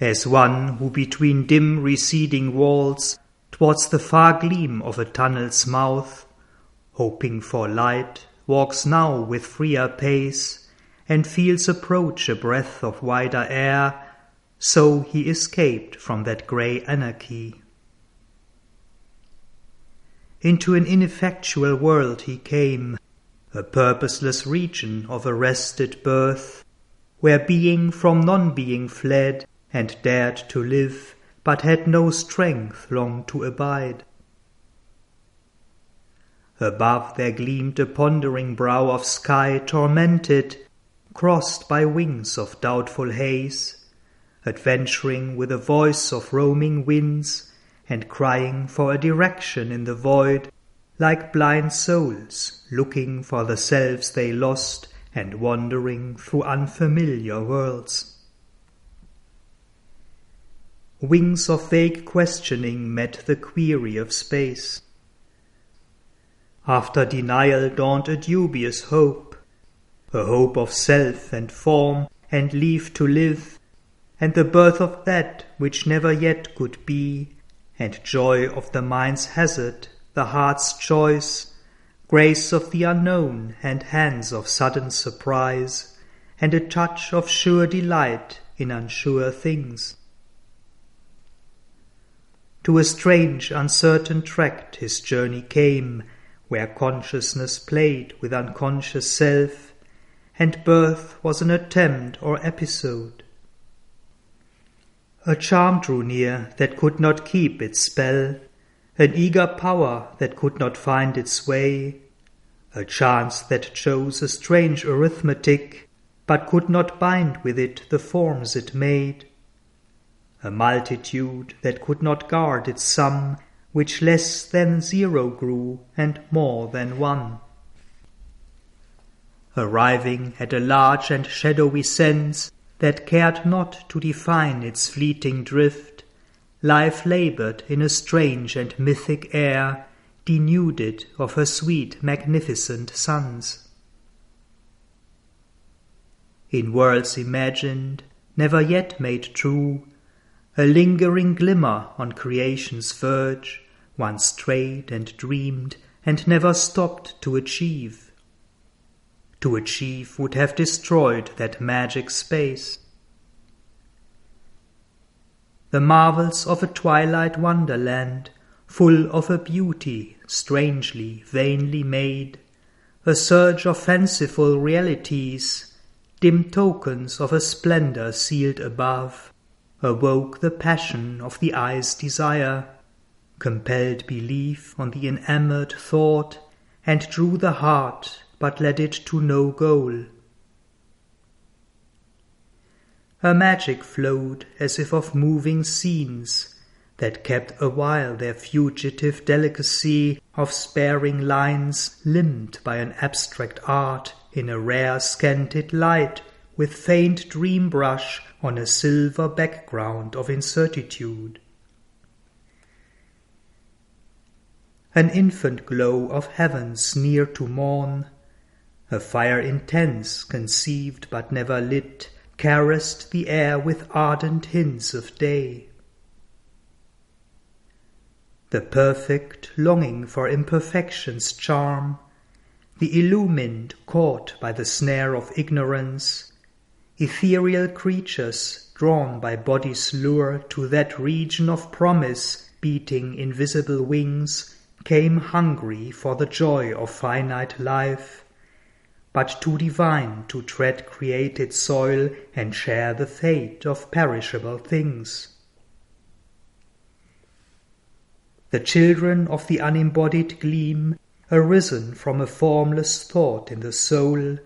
as one who between dim receding walls, towards the far gleam of a tunnel's mouth, hoping for light, walks now with freer pace, and feels approach a breath of wider air, so he escaped from that grey anarchy. Into an ineffectual world he came, a purposeless region of arrested birth, where being from non being fled and dared to live, but had no strength long to abide. Above there gleamed a pondering brow of sky tormented, crossed by wings of doubtful haze, adventuring with a voice of roaming winds, and crying for a direction in the void, like blind souls looking for the selves they lost and wandering through unfamiliar worlds. Wings of vague questioning met the query of space. After denial dawned a dubious hope, a hope of self and form and leave to live, and the birth of that which never yet could be, and joy of the mind's hazard, the heart's choice, grace of the unknown and hands of sudden surprise, and a touch of sure delight in unsure things. To a strange, uncertain tract his journey came, where consciousness played with unconscious self, and birth was an attempt or episode. A charm drew near that could not keep its spell, an eager power that could not find its way, a chance that chose a strange arithmetic, but could not bind with it the forms it made a multitude that could not guard its sum, which less than zero grew and more than one. Arriving at a large and shadowy sense that cared not to define its fleeting drift, life labored in a strange and mythic air, denuded of her sweet, magnificent suns. In worlds imagined, never yet made true, a lingering glimmer on creation's verge, once strayed and dreamed and never stopped to achieve. To achieve would have destroyed that magic space. The marvels of a twilight wonderland, full of a beauty strangely, vainly made, a surge of fanciful realities, dim tokens of a splendor sealed above awoke the passion of the eye's desire, compelled belief on the enamored thought, and drew the heart, but led it to no goal. Her magic flowed as if of moving scenes, that kept awhile their fugitive delicacy of sparing lines limned by an abstract art in a rare scanted light with faint dream brush on a silver background of incertitude. An infant glow of heavens near to morn, a fire intense, conceived but never lit, caressed the air with ardent hints of day. The perfect longing for imperfection's charm, the illumined caught by the snare of ignorance, ethereal creatures drawn by body's lure to that region of promise beating invisible wings came hungry for the joy of finite life but too divine to tread created soil and share the fate of perishable things. The children of the unembodied gleam, arisen from a formless thought in the soul,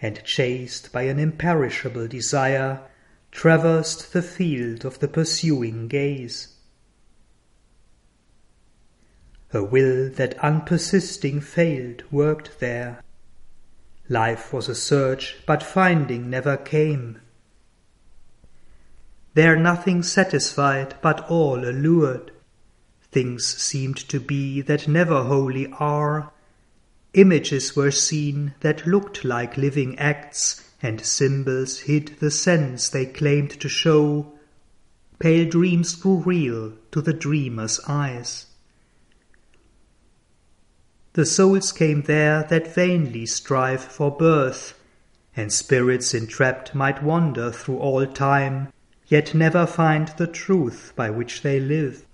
and chased by an imperishable desire, traversed the field of the pursuing gaze. A will that unpersisting failed worked there. Life was a search, but finding never came. There nothing satisfied, but all allured. Things seemed to be that never wholly are, Images were seen that looked like living acts, and symbols hid the sense they claimed to show, pale dreams grew real to the dreamer's eyes. The souls came there that vainly strive for birth, and spirits entrapped might wander through all time, yet never find the truth by which they live.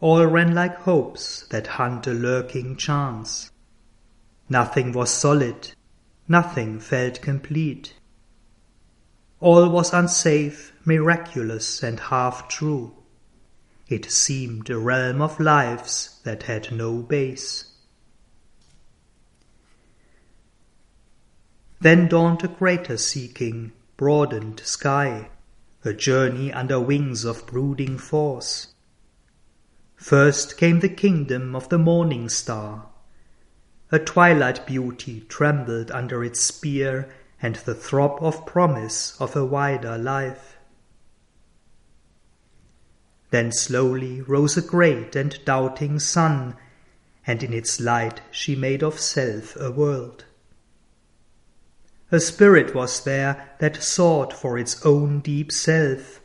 All ran like hopes that hunt a lurking chance. Nothing was solid, nothing felt complete. All was unsafe, miraculous, and half true. It seemed a realm of lives that had no base. Then dawned a greater seeking, broadened sky, a journey under wings of brooding force. First came the kingdom of the morning star. A twilight beauty trembled under its spear and the throb of promise of a wider life. Then slowly rose a great and doubting sun, and in its light she made of self a world. A spirit was there that sought for its own deep self,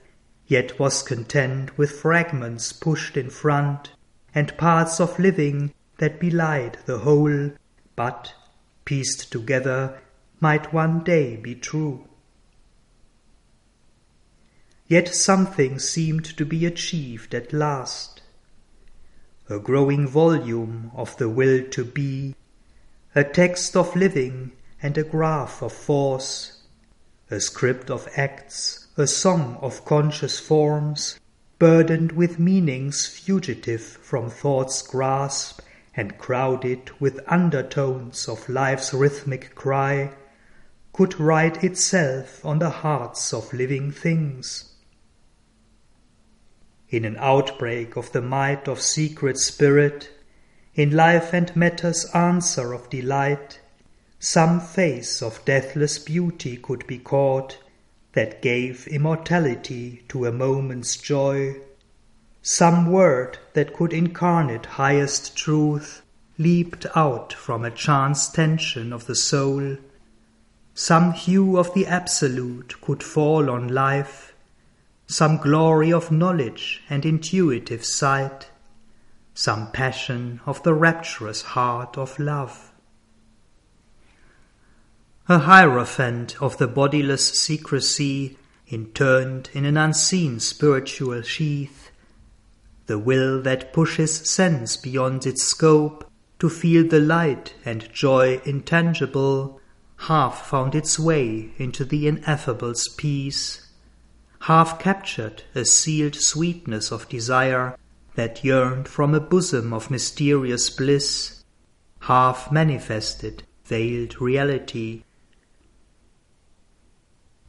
yet was content with fragments pushed in front, and parts of living that belied the whole, but, pieced together, might one day be true. Yet something seemed to be achieved at last. A growing volume of the will to be, a text of living and a graph of force, a script of acts, a song of conscious forms, burdened with meanings fugitive from thought's grasp and crowded with undertones of life's rhythmic cry, could write itself on the hearts of living things. In an outbreak of the might of secret spirit, in life and matter's answer of delight, some face of deathless beauty could be caught that gave immortality to a moment's joy, some word that could incarnate highest truth leaped out from a chance tension of the soul some hue of the Absolute could fall on life, some glory of knowledge and intuitive sight, some passion of the rapturous heart of love. A hierophant of the bodiless secrecy, interned in an unseen spiritual sheath, the will that pushes sense beyond its scope to feel the light and joy intangible half found its way into the ineffable's peace, half captured a sealed sweetness of desire that yearned from a bosom of mysterious bliss, half manifested veiled reality.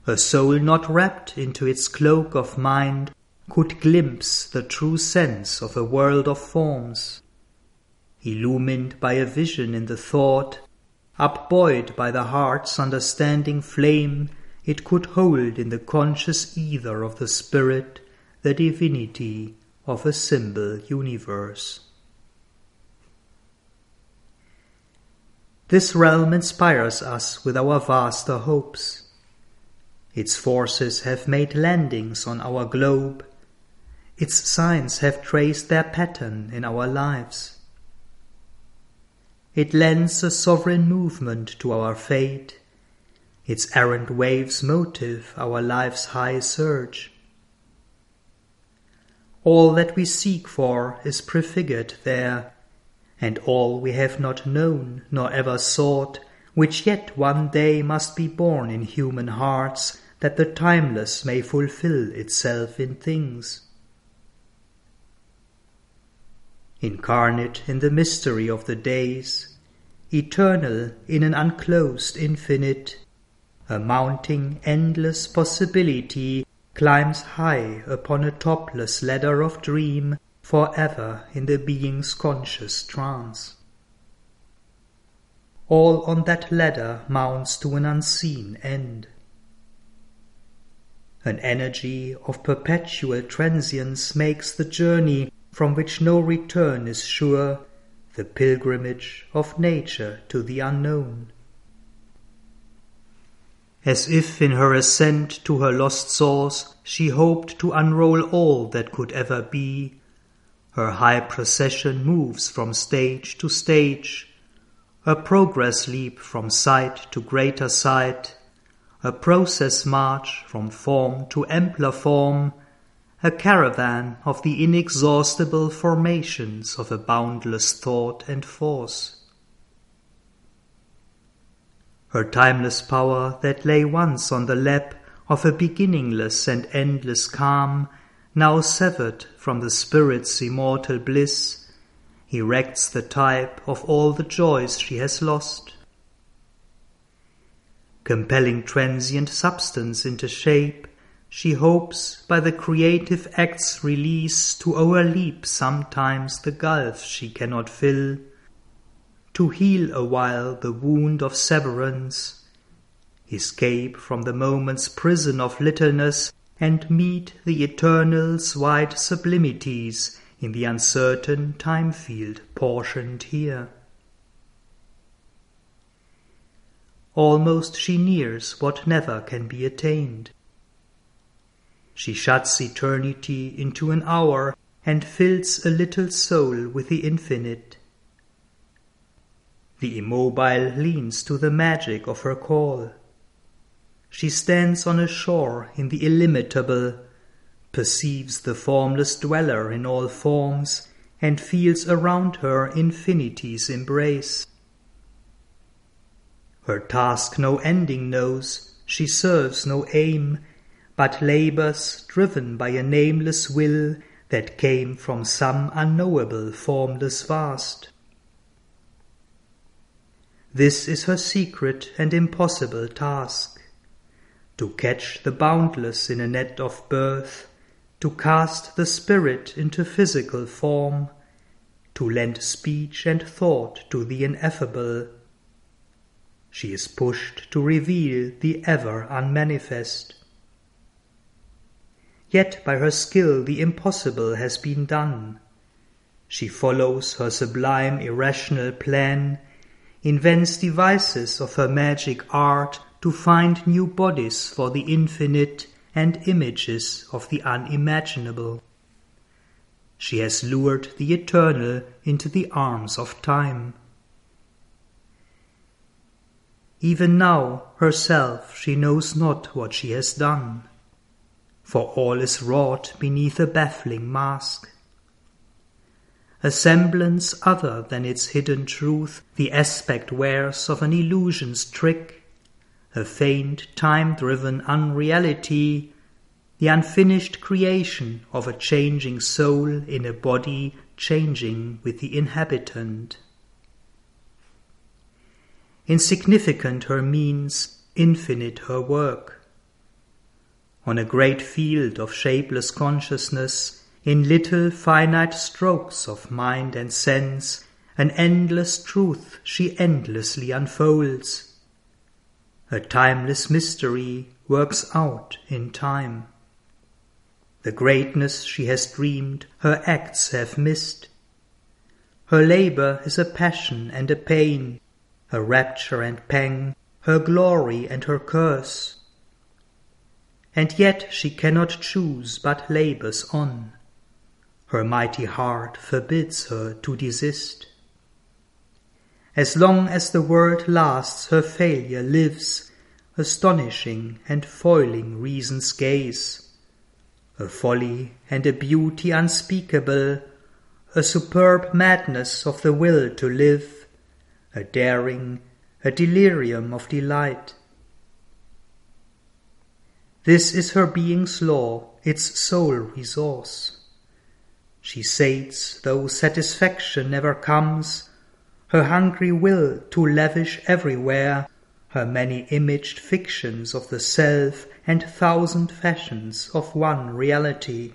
A soul not wrapped into its cloak of mind could glimpse the true sense of a world of forms. Illumined by a vision in the thought, Upbuoyed by the heart's understanding flame, it could hold in the conscious ether of the spirit the divinity of a symbol universe. This realm inspires us with our vaster hopes. Its forces have made landings on our globe. Its signs have traced their pattern in our lives. It lends a sovereign movement to our fate. Its errant waves motive our life's high surge. All that we seek for is prefigured there, and all we have not known nor ever sought, which yet one day must be born in human hearts, that the timeless may fulfill itself in things. incarnate in the mystery of the days, eternal in an unclosed infinite, a mounting endless possibility climbs high upon a topless ladder of dream for ever in the being's conscious trance. All on that ladder mounts to an unseen end. An energy of perpetual transience makes the journey from which no return is sure, the pilgrimage of nature to the unknown. as if in her ascent to her lost source she hoped to unroll all that could ever be. Her high procession moves from stage to stage, her progress leap from sight to greater sight, a process march from form to ampler form, a caravan of the inexhaustible formations of a boundless thought and force. Her timeless power that lay once on the lap of a beginningless and endless calm, now severed from the spirit's immortal bliss, erects the type of all the joys she has lost. Compelling transient substance into shape, she hopes by the creative act's release to o'erleap sometimes the gulf she cannot fill to heal awhile the wound of severance, escape from the moment's prison of littleness, and meet the eternal's wide sublimities in the uncertain time field portioned here. Almost she nears what never can be attained. She shuts eternity into an hour and fills a little soul with the infinite. The immobile leans to the magic of her call. She stands on a shore in the illimitable, perceives the formless dweller in all forms, and feels around her infinity's embrace. Her task no ending knows, she serves no aim, but labors driven by a nameless will that came from some unknowable formless vast. This is her secret and impossible task to catch the boundless in a net of birth, to cast the spirit into physical form, to lend speech and thought to the ineffable. She is pushed to reveal the ever unmanifest. Yet by her skill the impossible has been done. She follows her sublime irrational plan invents devices of her magic art to find new bodies for the infinite and images of the unimaginable. She has lured the eternal into the arms of time. Even now herself she knows not what she has done, for all is wrought beneath a baffling mask. A semblance other than its hidden truth the aspect wears of an illusion's trick, a faint time-driven unreality, the unfinished creation of a changing soul in a body changing with the inhabitant. Insignificant her means, infinite her work. On a great field of shapeless consciousness, in little finite strokes of mind and sense, an endless truth she endlessly unfolds. A timeless mystery works out in time. The greatness she has dreamed, her acts have missed. Her labor is a passion and a pain, her rapture and pang, her glory and her curse. And yet she cannot choose but labors on. Her mighty heart forbids her to desist. As long as the world lasts, her failure lives, astonishing and foiling reason's gaze. A folly and a beauty unspeakable, a superb madness of the will to live, a daring, a delirium of delight. This is her being's law, its sole resource. She sates, though satisfaction never comes, her hungry will to lavish everywhere her many imaged fictions of the self and thousand fashions of one reality.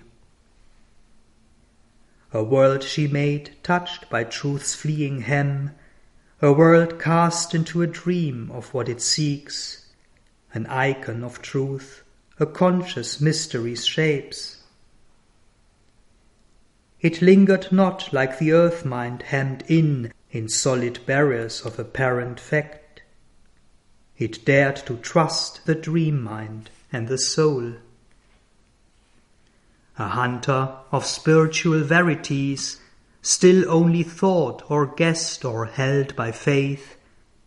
A world she made touched by truth's fleeing hem, a world cast into a dream of what it seeks, an icon of truth, a conscious mystery's shapes. It lingered not like the earth mind hemmed in in solid barriers of apparent fact. It dared to trust the dream mind and the soul. A hunter of spiritual verities, still only thought or guessed or held by faith,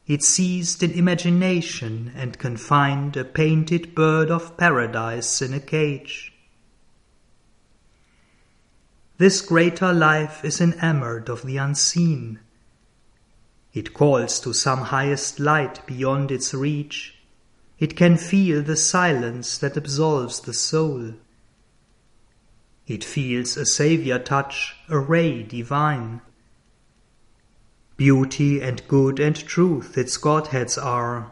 it seized in imagination and confined a painted bird of paradise in a cage. This greater life is enamored of the unseen. It calls to some highest light beyond its reach. It can feel the silence that absolves the soul. It feels a Saviour touch, a ray divine. Beauty and good and truth its Godheads are.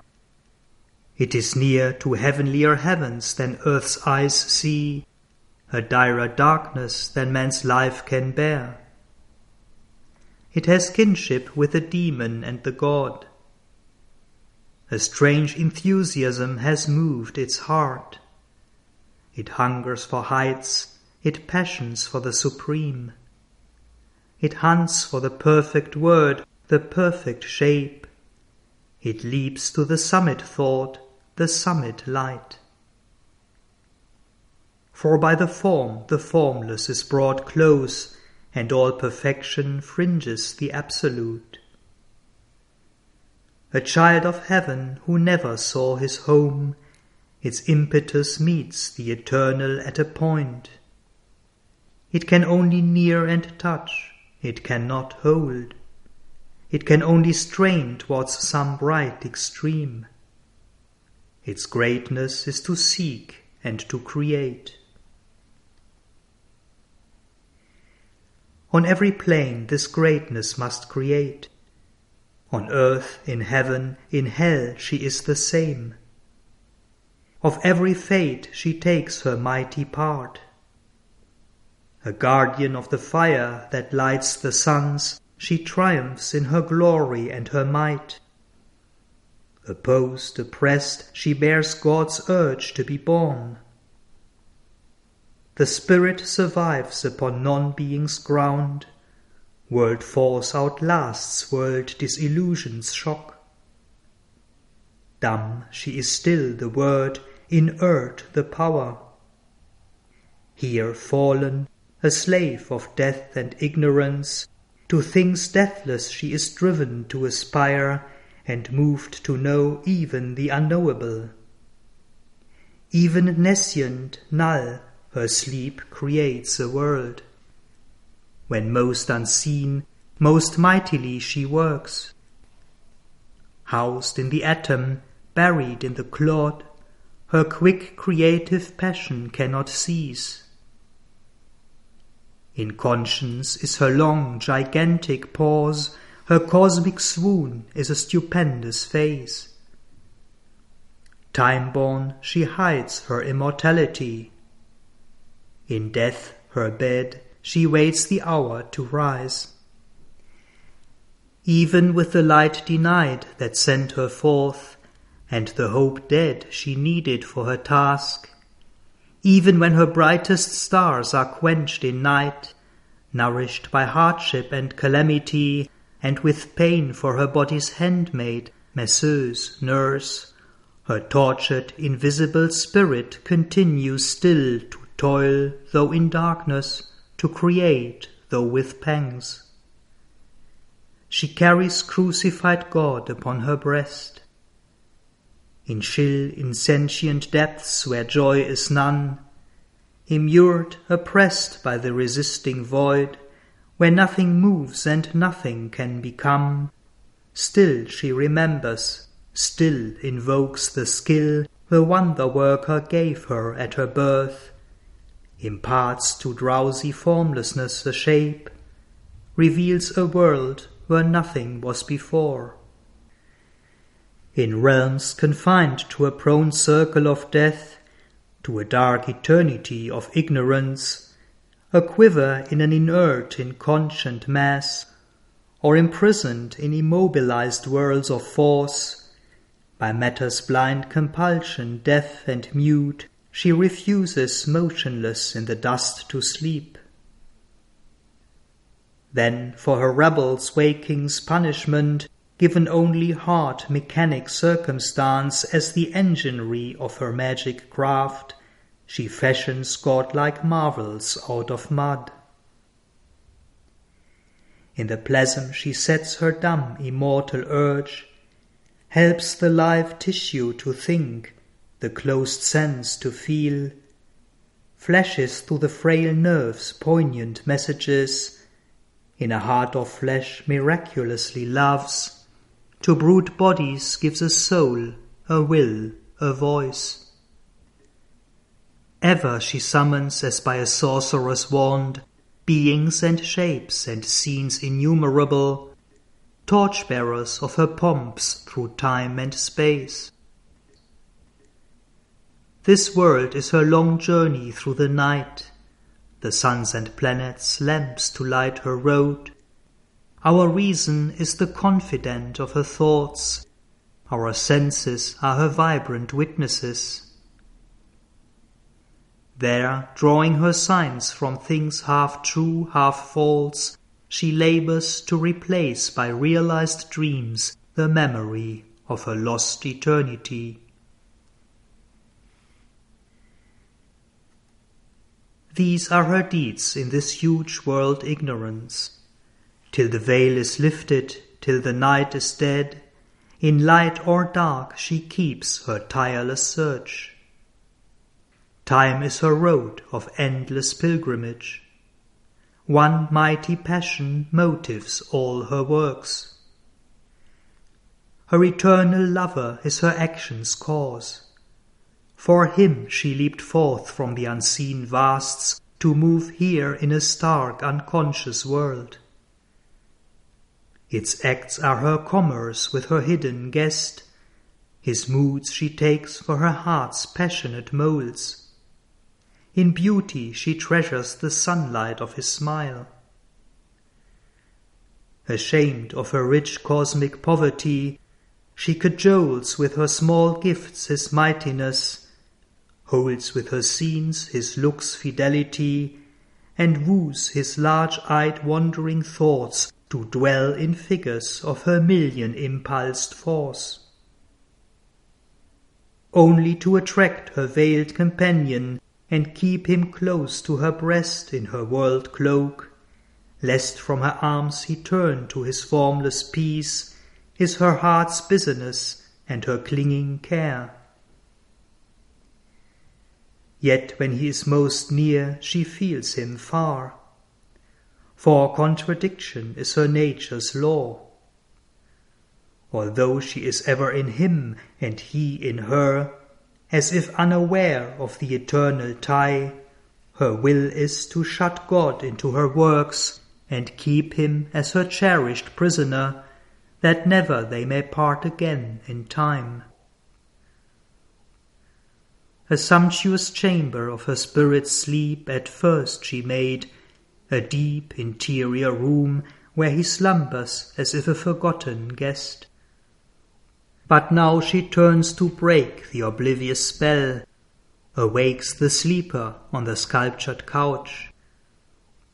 It is near to heavenlier heavens than earth's eyes see, a direr darkness than man's life can bear. It has kinship with the demon and the god. A strange enthusiasm has moved its heart. It hungers for heights, it passions for the supreme. It hunts for the perfect word the perfect shape. It leaps to the summit thought, the summit light. For by the form the formless is brought close, and all perfection fringes the absolute. A child of heaven who never saw his home, its impetus meets the eternal at a point. It can only near and touch, it cannot hold. It can only strain towards some bright extreme. Its greatness is to seek and to create. On every plane this greatness must create. On earth, in heaven, in hell she is the same. Of every fate she takes her mighty part. A guardian of the fire that lights the suns, she triumphs in her glory and her might. Opposed, oppressed, she bears God's urge to be born. The spirit survives upon non-being's ground. World force outlasts world disillusion's shock. Dumb she is still the word, inert the power. Here fallen, a slave of death and ignorance, to things deathless she is driven to aspire, and moved to know even the unknowable. Even nescient, null, her sleep creates a world. When most unseen, most mightily she works. Housed in the atom, buried in the clod, her quick creative passion cannot cease. Inconscience is her long, gigantic pause, her cosmic swoon is a stupendous phase. Time-born, she hides her immortality. In death, her bed, she waits the hour to rise. Even with the light denied that sent her forth, and the hope dead she needed for her task, even when her brightest stars are quenched in night, nourished by hardship and calamity, and with pain for her body's handmaid, masseuse, nurse, her tortured, invisible spirit continues still to toil, though in darkness, to create, though with pangs. She carries crucified God upon her breast, in chill, insentient depths where joy is none, immured, oppressed by the resisting void, where nothing moves and nothing can become, still she remembers, still invokes the skill the wonder worker gave her at her birth, imparts to drowsy formlessness a shape, reveals a world where nothing was before. In realms confined to a prone circle of death, to a dark eternity of ignorance, a quiver in an inert, inconscient mass, or imprisoned in immobilized worlds of force, by matter's blind compulsion, deaf and mute, she refuses motionless in the dust to sleep. Then for her rebels waking's punishment given only hard mechanic circumstance as the enginery of her magic craft, she fashions godlike marvels out of mud. In the plasm she sets her dumb immortal urge, helps the live tissue to think, the closed sense to feel, flashes through the frail nerves poignant messages, in a heart of flesh miraculously loves, to brute bodies gives a soul, a will, a voice. Ever she summons as by a sorcerer's wand beings and shapes and scenes innumerable, torchbearers of her pomps through time and space. This world is her long journey through the night, the suns and planets lamps to light her road, our reason is the confidant of her thoughts. Our senses are her vibrant witnesses. There, drawing her signs from things half true, half false, she labors to replace by realized dreams the memory of her lost eternity. These are her deeds in this huge world ignorance till the veil is lifted, till the night is dead, in light or dark she keeps her tireless search. Time is her road of endless pilgrimage. One mighty passion motives all her works. Her eternal lover is her action's cause. For him she leaped forth from the unseen vasts to move here in a stark unconscious world. Its acts are her commerce with her hidden guest. His moods she takes for her heart's passionate moulds. In beauty she treasures the sunlight of his smile. Ashamed of her rich cosmic poverty, she cajoles with her small gifts his mightiness, holds with her scenes his looks' fidelity, and woos his large-eyed wandering thoughts to dwell in figures of her million impulsed force. Only to attract her veiled companion and keep him close to her breast in her world cloak, lest from her arms he turn to his formless peace, is her heart's business and her clinging care. Yet when he is most near, she feels him far for contradiction is her nature's law. Although she is ever in him and he in her, as if unaware of the eternal tie, her will is to shut God into her works and keep him as her cherished prisoner, that never they may part again in time. A sumptuous chamber of her spirit's sleep at first she made, a deep interior room where he slumbers as if a forgotten guest. But now she turns to break the oblivious spell, awakes the sleeper on the sculptured couch.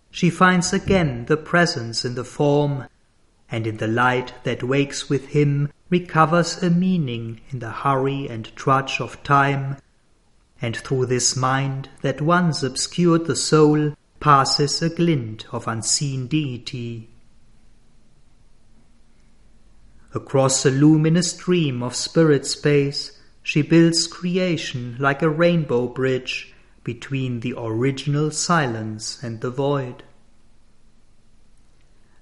She finds again the presence in the form, and in the light that wakes with him recovers a meaning in the hurry and trudge of time, and through this mind that once obscured the soul passes a glint of unseen deity. Across a luminous stream of spirit space, she builds creation like a rainbow bridge between the original silence and the void.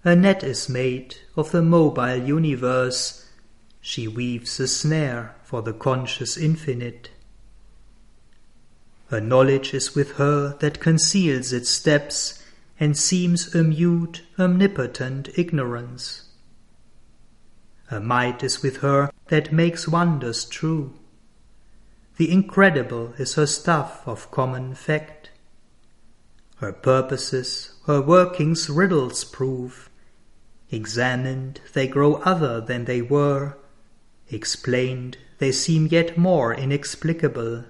A net is made of the mobile universe. She weaves a snare for the conscious infinite. Her knowledge is with her that conceals its steps and seems a mute, omnipotent ignorance. A might is with her that makes wonders true. The incredible is her stuff of common fact. Her purposes, her workings riddles prove. Examined, they grow other than they were. Explained, they seem yet more inexplicable.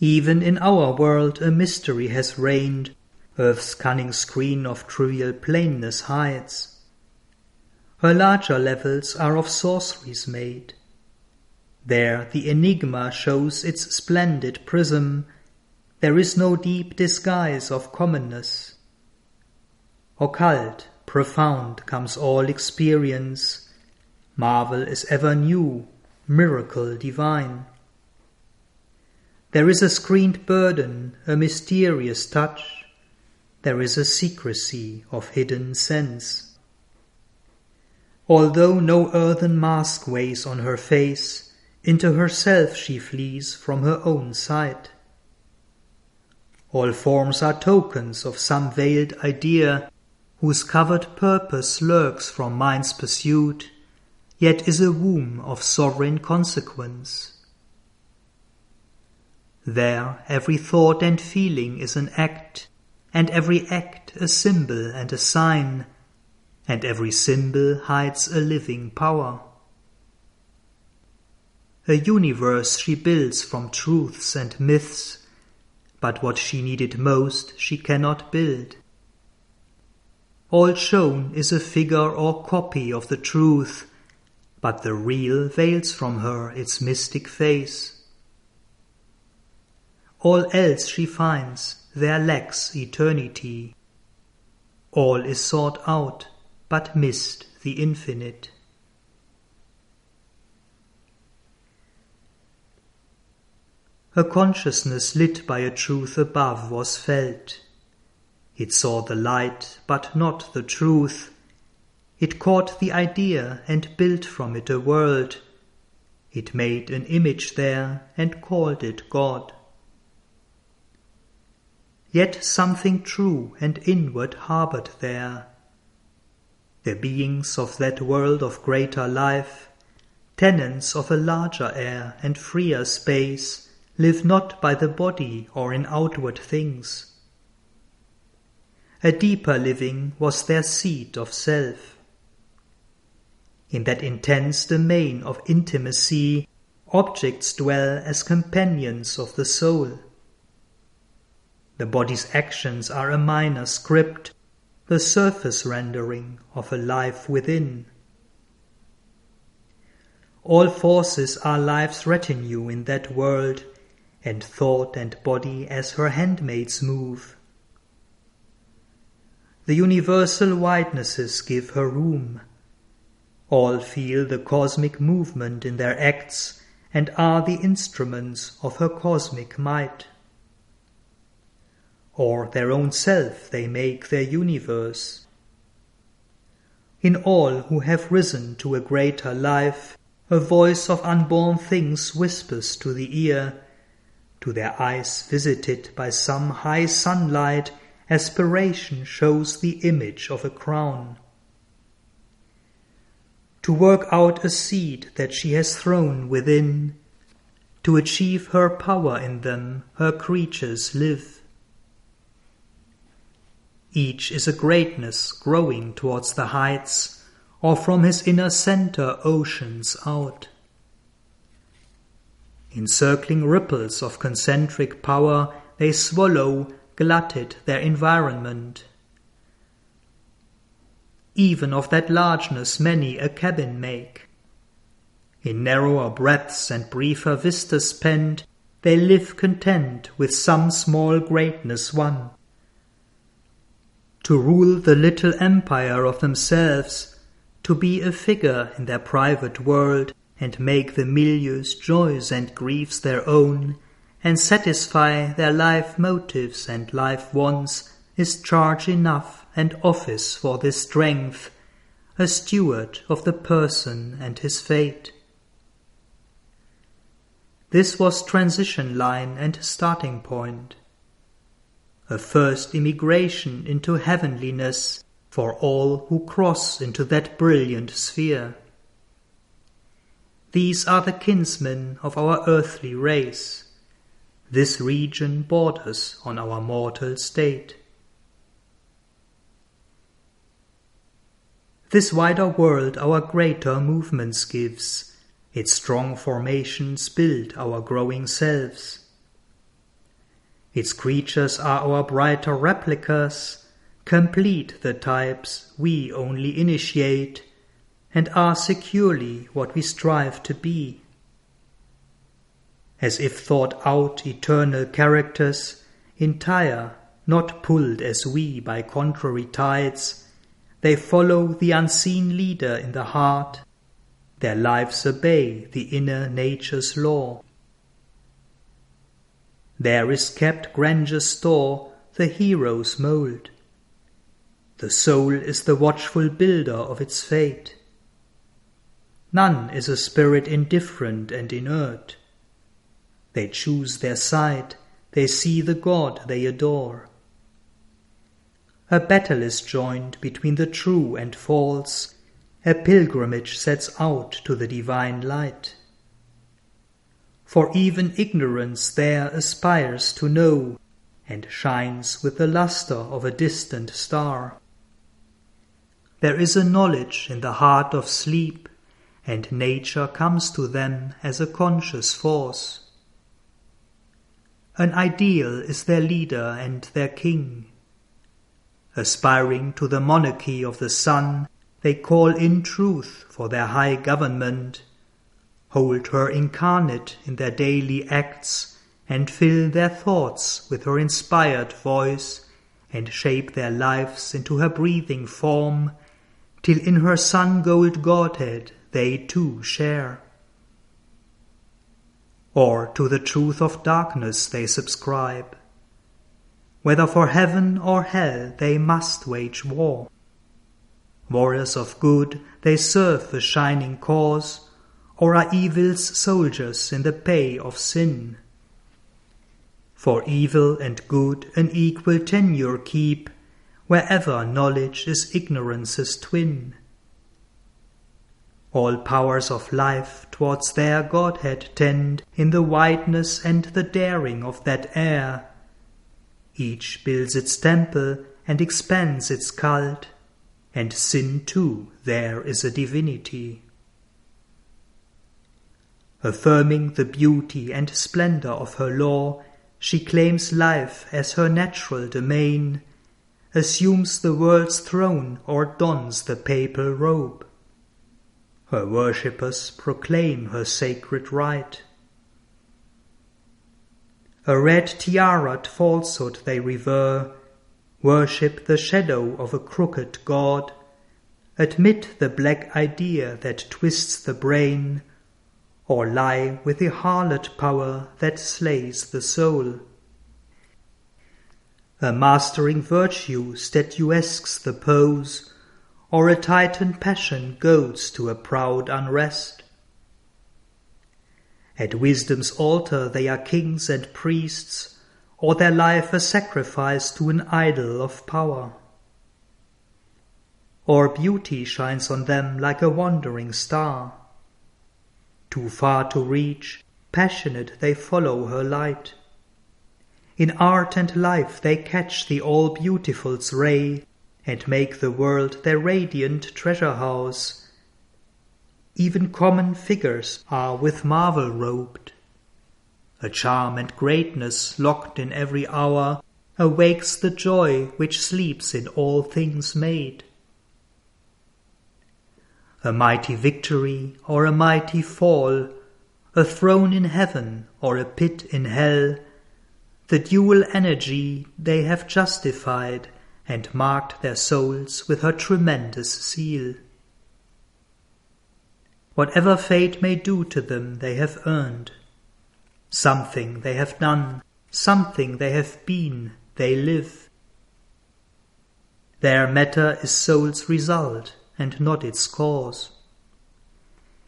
Even in our world a mystery has reigned, Earth's cunning screen of trivial plainness hides. Her larger levels are of sorceries made. There the enigma shows its splendid prism. There is no deep disguise of commonness. Occult, profound comes all experience. Marvel is ever new, miracle divine. There is a screened burden, a mysterious touch. There is a secrecy of hidden sense. Although no earthen mask weighs on her face, into herself she flees from her own sight. All forms are tokens of some veiled idea, whose covered purpose lurks from mind's pursuit, yet is a womb of sovereign consequence. There every thought and feeling is an act, and every act a symbol and a sign, and every symbol hides a living power. A universe she builds from truths and myths, but what she needed most she cannot build. All shown is a figure or copy of the truth, but the real veils from her its mystic face. All else she finds, there lacks eternity. All is sought out, but missed the infinite. Her consciousness lit by a truth above was felt. It saw the light, but not the truth. It caught the idea and built from it a world. It made an image there and called it God yet something true and inward harbored there. The beings of that world of greater life, tenants of a larger air and freer space, live not by the body or in outward things. A deeper living was their seat of self. In that intense domain of intimacy, objects dwell as companions of the soul. The body's actions are a minor script, the surface rendering of a life within. All forces are life's retinue in that world, and thought and body as her handmaids move. The universal widenesses give her room. All feel the cosmic movement in their acts and are the instruments of her cosmic might or their own self they make their universe. In all who have risen to a greater life, a voice of unborn things whispers to the ear, to their eyes visited by some high sunlight, aspiration shows the image of a crown. To work out a seed that she has thrown within, to achieve her power in them, her creatures live. Each is a greatness growing towards the heights, or from his inner center oceans out. Encircling ripples of concentric power, they swallow, glutted their environment. Even of that largeness many a cabin make. In narrower breadths and briefer vistas pent, they live content with some small greatness won to rule the little empire of themselves, to be a figure in their private world, and make the milieu's joys and griefs their own, and satisfy their life motives and life wants, is charge enough and office for this strength, a steward of the person and his fate. This was transition line and starting point a first immigration into heavenliness for all who cross into that brilliant sphere. These are the kinsmen of our earthly race. This region borders on our mortal state. This wider world our greater movements gives, its strong formations build our growing selves. Its creatures are our brighter replicas, complete the types we only initiate, and are securely what we strive to be. As if thought out eternal characters, entire, not pulled as we by contrary tides, they follow the unseen leader in the heart, their lives obey the inner nature's law. There is kept grandeur store, the hero's mould. The soul is the watchful builder of its fate. None is a spirit indifferent and inert. They choose their side, they see the God they adore. A battle is joined between the true and false, a pilgrimage sets out to the divine light. For even ignorance there aspires to know, and shines with the lustre of a distant star. There is a knowledge in the heart of sleep, and nature comes to them as a conscious force. An ideal is their leader and their king. Aspiring to the monarchy of the sun, they call in truth for their high government, hold her incarnate in their daily acts, and fill their thoughts with her inspired voice, and shape their lives into her breathing form, till in her sun-gold Godhead they too share. Or to the truth of darkness they subscribe. Whether for heaven or hell they must wage war. Warriors of good, they serve the shining cause, or are evil's soldiers in the pay of sin. For evil and good an equal tenure keep, wherever knowledge is ignorance's twin. All powers of life towards their Godhead tend in the wideness and the daring of that air. Each builds its temple and expands its cult, and sin too there is a divinity. Affirming the beauty and splendor of her law, she claims life as her natural domain, assumes the world's throne or dons the papal robe. Her worshippers proclaim her sacred right. A red tiara'd falsehood they revere, worship the shadow of a crooked god, admit the black idea that twists the brain, or lie with the harlot power that slays the soul. A mastering virtue statuesques the pose, or a titan passion goads to a proud unrest. At wisdom's altar they are kings and priests, or their life a sacrifice to an idol of power. Or beauty shines on them like a wandering star. Too far to reach, passionate they follow her light. In art and life they catch the all-beautiful's ray, and make the world their radiant treasure house. Even common figures are with marvel robed. A charm and greatness locked in every hour awakes the joy which sleeps in all things made. A mighty victory or a mighty fall, a throne in heaven or a pit in hell, the dual energy they have justified and marked their souls with her tremendous seal. Whatever fate may do to them, they have earned. Something they have done, something they have been, they live. Their matter is soul's result, and not its cause.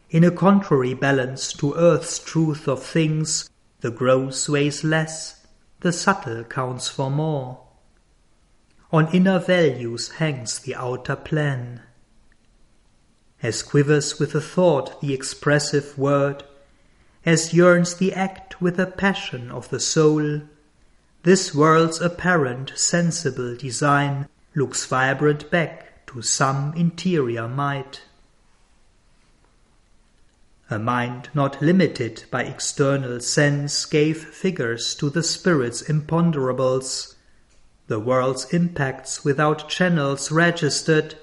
In a contrary balance to earth's truth of things, the gross weighs less, the subtle counts for more. On inner values hangs the outer plan. As quivers with a thought the expressive word, as yearns the act with a passion of the soul, this world's apparent sensible design looks vibrant back to some interior might. A mind not limited by external sense gave figures to the spirit's imponderables, the world's impacts without channels registered,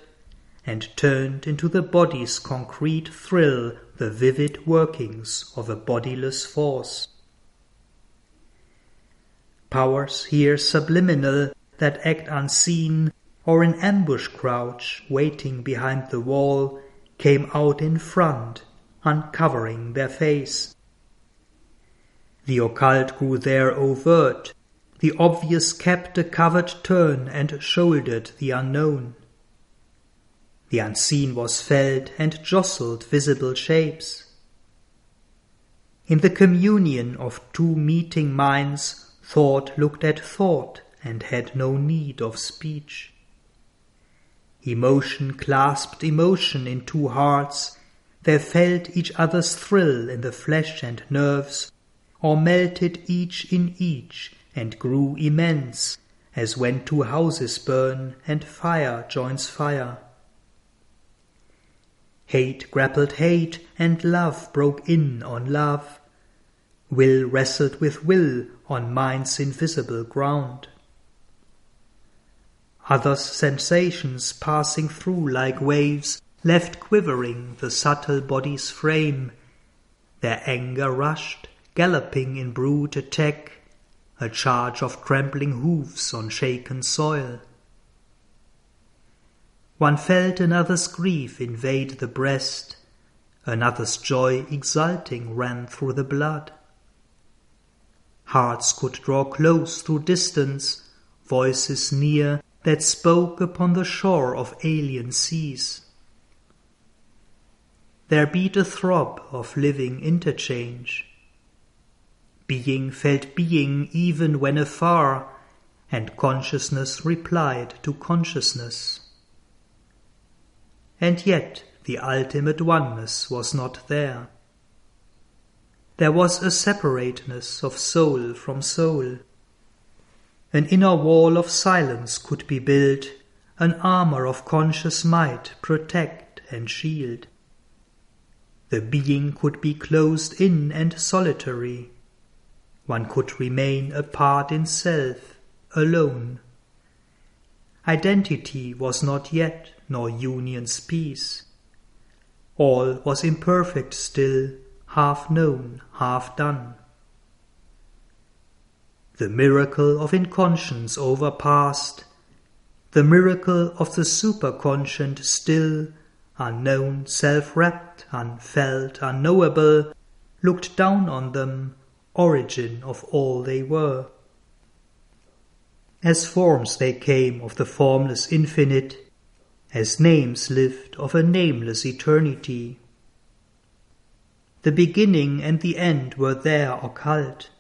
and turned into the body's concrete thrill the vivid workings of a bodiless force. Powers here subliminal that act unseen or in ambush crouch waiting behind the wall came out in front, uncovering their face. The occult grew there overt, the obvious kept a covered turn and shouldered the unknown. The unseen was felt and jostled visible shapes. In the communion of two meeting minds, thought looked at thought and had no need of speech. Emotion clasped emotion in two hearts, they felt each other's thrill in the flesh and nerves, or melted each in each and grew immense, as when two houses burn and fire joins fire. Hate grappled hate, and love broke in on love. Will wrestled with will on mind's invisible ground. Others sensations passing through like waves left quivering the subtle body's frame. Their anger rushed, galloping in brute attack, a charge of trampling hoofs on shaken soil. One felt another's grief invade the breast, another's joy exulting ran through the blood. Hearts could draw close through distance, voices near that spoke upon the shore of alien seas. There beat a throb of living interchange. Being felt being even when afar, and consciousness replied to consciousness. And yet the ultimate oneness was not there. There was a separateness of soul from soul. An inner wall of silence could be built, an armor of conscious might protect and shield. The being could be closed in and solitary. One could remain apart in self, alone. Identity was not yet nor union's peace. All was imperfect still, half known, half done. The miracle of inconscience overpast, the miracle of the superconscient still, unknown, self-wrapped, unfelt, unknowable, looked down on them, origin of all they were. As forms they came of the formless infinite, as names lived of a nameless eternity. The beginning and the end were there occult.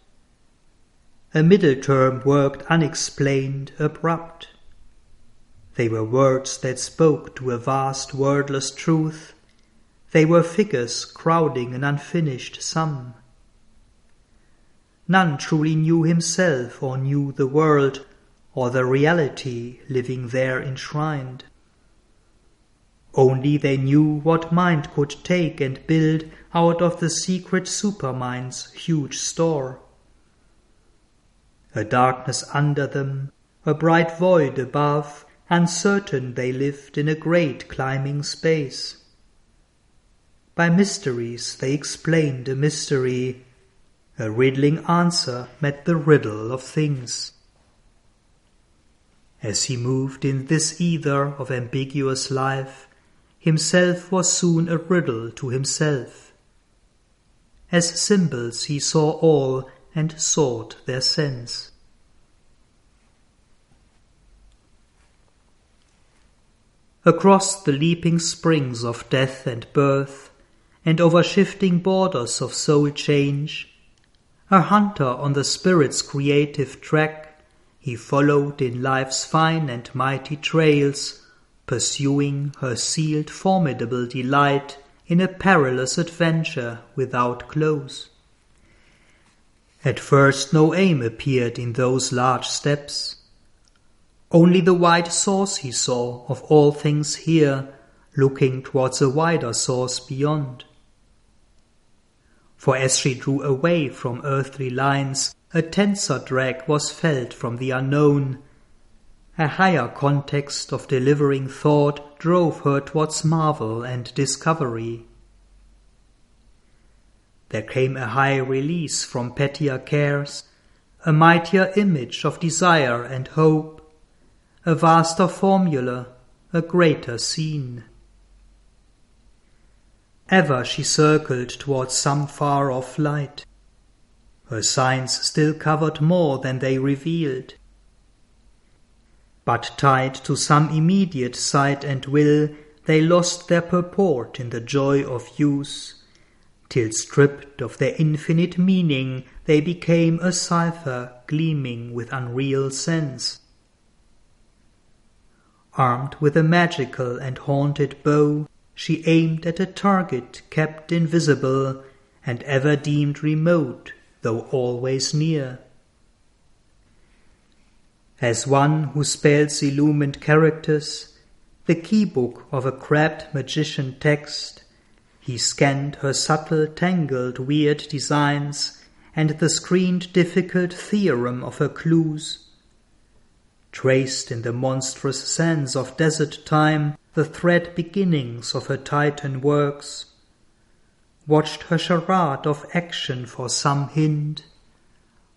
A middle term worked unexplained, abrupt. They were words that spoke to a vast wordless truth. They were figures crowding an unfinished sum. None truly knew himself or knew the world or the reality living there enshrined. Only they knew what mind could take and build out of the secret supermind's huge store. A darkness under them, a bright void above, uncertain they lived in a great climbing space. By mysteries they explained a mystery, a riddling answer met the riddle of things. As he moved in this ether of ambiguous life, himself was soon a riddle to himself. As symbols he saw all and sought their sense. Across the leaping springs of death and birth, and over shifting borders of soul change, a hunter on the spirit's creative track, he followed in life's fine and mighty trails pursuing her sealed formidable delight in a perilous adventure without close. At first no aim appeared in those large steps. Only the wide source he saw of all things here, looking towards a wider source beyond. For as she drew away from earthly lines, a tenser drag was felt from the unknown, A higher context of delivering thought drove her towards marvel and discovery. There came a high release from pettier cares, a mightier image of desire and hope, a vaster formula, a greater scene. Ever she circled towards some far off light. Her signs still covered more than they revealed but tied to some immediate sight and will, they lost their purport in the joy of use, till stripped of their infinite meaning, they became a cipher gleaming with unreal sense. Armed with a magical and haunted bow, she aimed at a target kept invisible, and ever deemed remote, though always near. As one who spells illumined characters, the keybook of a crabbed magician text, he scanned her subtle, tangled, weird designs and the screened, difficult theorem of her clues. Traced in the monstrous sands of desert time the thread beginnings of her Titan works, watched her charade of action for some hint,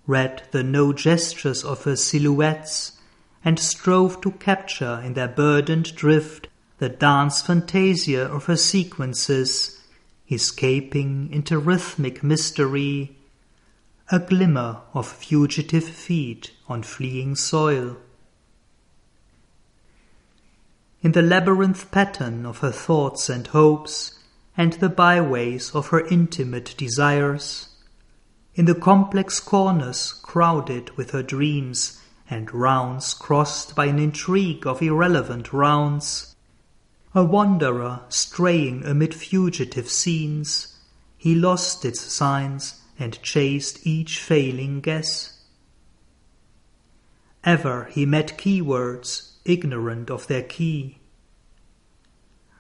read the no gestures of her silhouettes, and strove to capture in their burdened drift the dance fantasia of her sequences, escaping into rhythmic mystery, a glimmer of fugitive feet on fleeing soil. In the labyrinth pattern of her thoughts and hopes, and the byways of her intimate desires, in the complex corners crowded with her dreams and rounds crossed by an intrigue of irrelevant rounds. A wanderer straying amid fugitive scenes, he lost its signs and chased each failing guess. Ever he met keywords, ignorant of their key.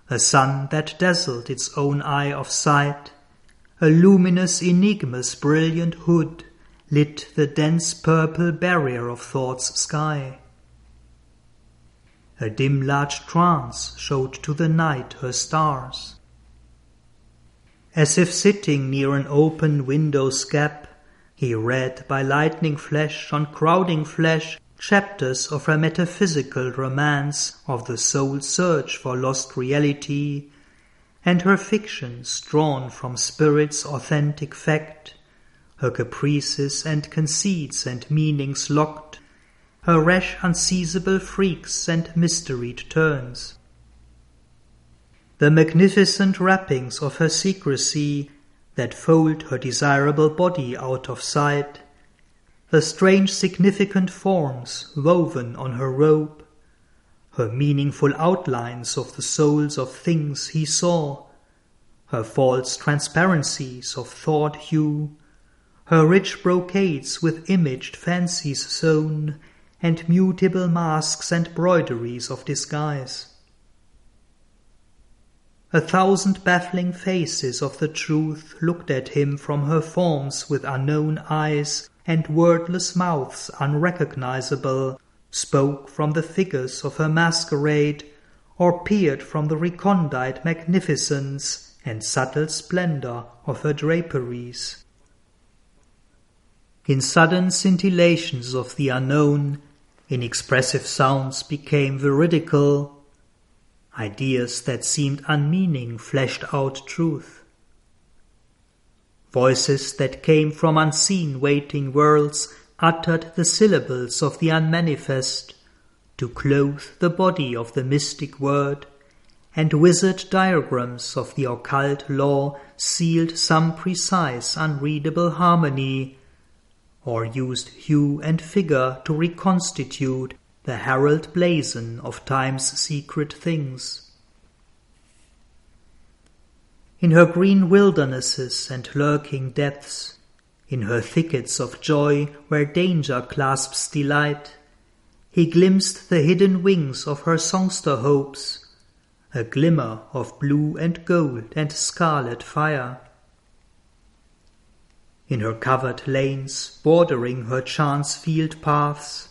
A sun that dazzled its own eye of sight, a luminous enigma's brilliant hood lit the dense purple barrier of thought's sky. A dim large trance showed to the night her stars. As if sitting near an open window's gap, he read by lightning flash on crowding flesh chapters of her metaphysical romance of the soul's search for lost reality and her fictions drawn from spirit's authentic fact, her caprices and conceits and meanings locked, her rash unseizable freaks and mysteried turns. The magnificent wrappings of her secrecy that fold her desirable body out of sight, the strange significant forms woven on her robe, her meaningful outlines of the souls of things he saw, her false transparencies of thought hue, her rich brocades with imaged fancies sewn, and mutable masks and broideries of disguise. A thousand baffling faces of the truth looked at him from her forms with unknown eyes and wordless mouths unrecognizable spoke from the figures of her masquerade, or peered from the recondite magnificence and subtle splendor of her draperies. In sudden scintillations of the unknown, inexpressive sounds became veridical. Ideas that seemed unmeaning fleshed out truth. Voices that came from unseen waiting worlds uttered the syllables of the unmanifest, to clothe the body of the mystic word, and wizard diagrams of the occult law sealed some precise unreadable harmony, or used hue and figure to reconstitute the herald blazon of time's secret things. In her green wildernesses and lurking depths, in her thickets of joy where danger clasps delight, he glimpsed the hidden wings of her songster hopes, a glimmer of blue and gold and scarlet fire. In her covered lanes, bordering her chance field paths,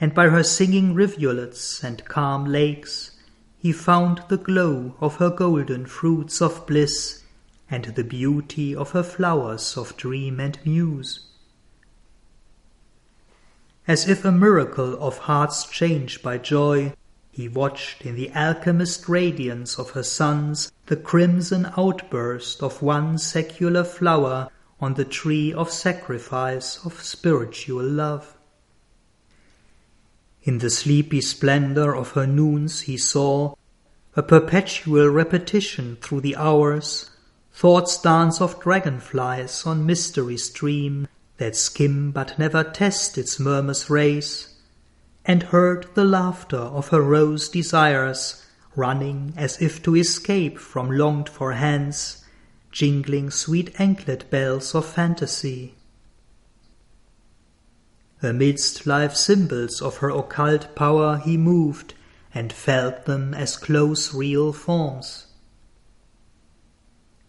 and by her singing rivulets and calm lakes he found the glow of her golden fruits of bliss and the beauty of her flowers of dream and muse. As if a miracle of heart's changed by joy, he watched in the alchemist radiance of her suns the crimson outburst of one secular flower on the tree of sacrifice of spiritual love. In the sleepy splendor of her noons he saw a perpetual repetition through the hours, thoughts dance of dragonflies on mystery stream that skim but never test its murmur's race, and heard the laughter of her rose desires running as if to escape from longed for hands jingling sweet anklet bells of fantasy. Amidst life symbols of her occult power he moved, and felt them as close real forms.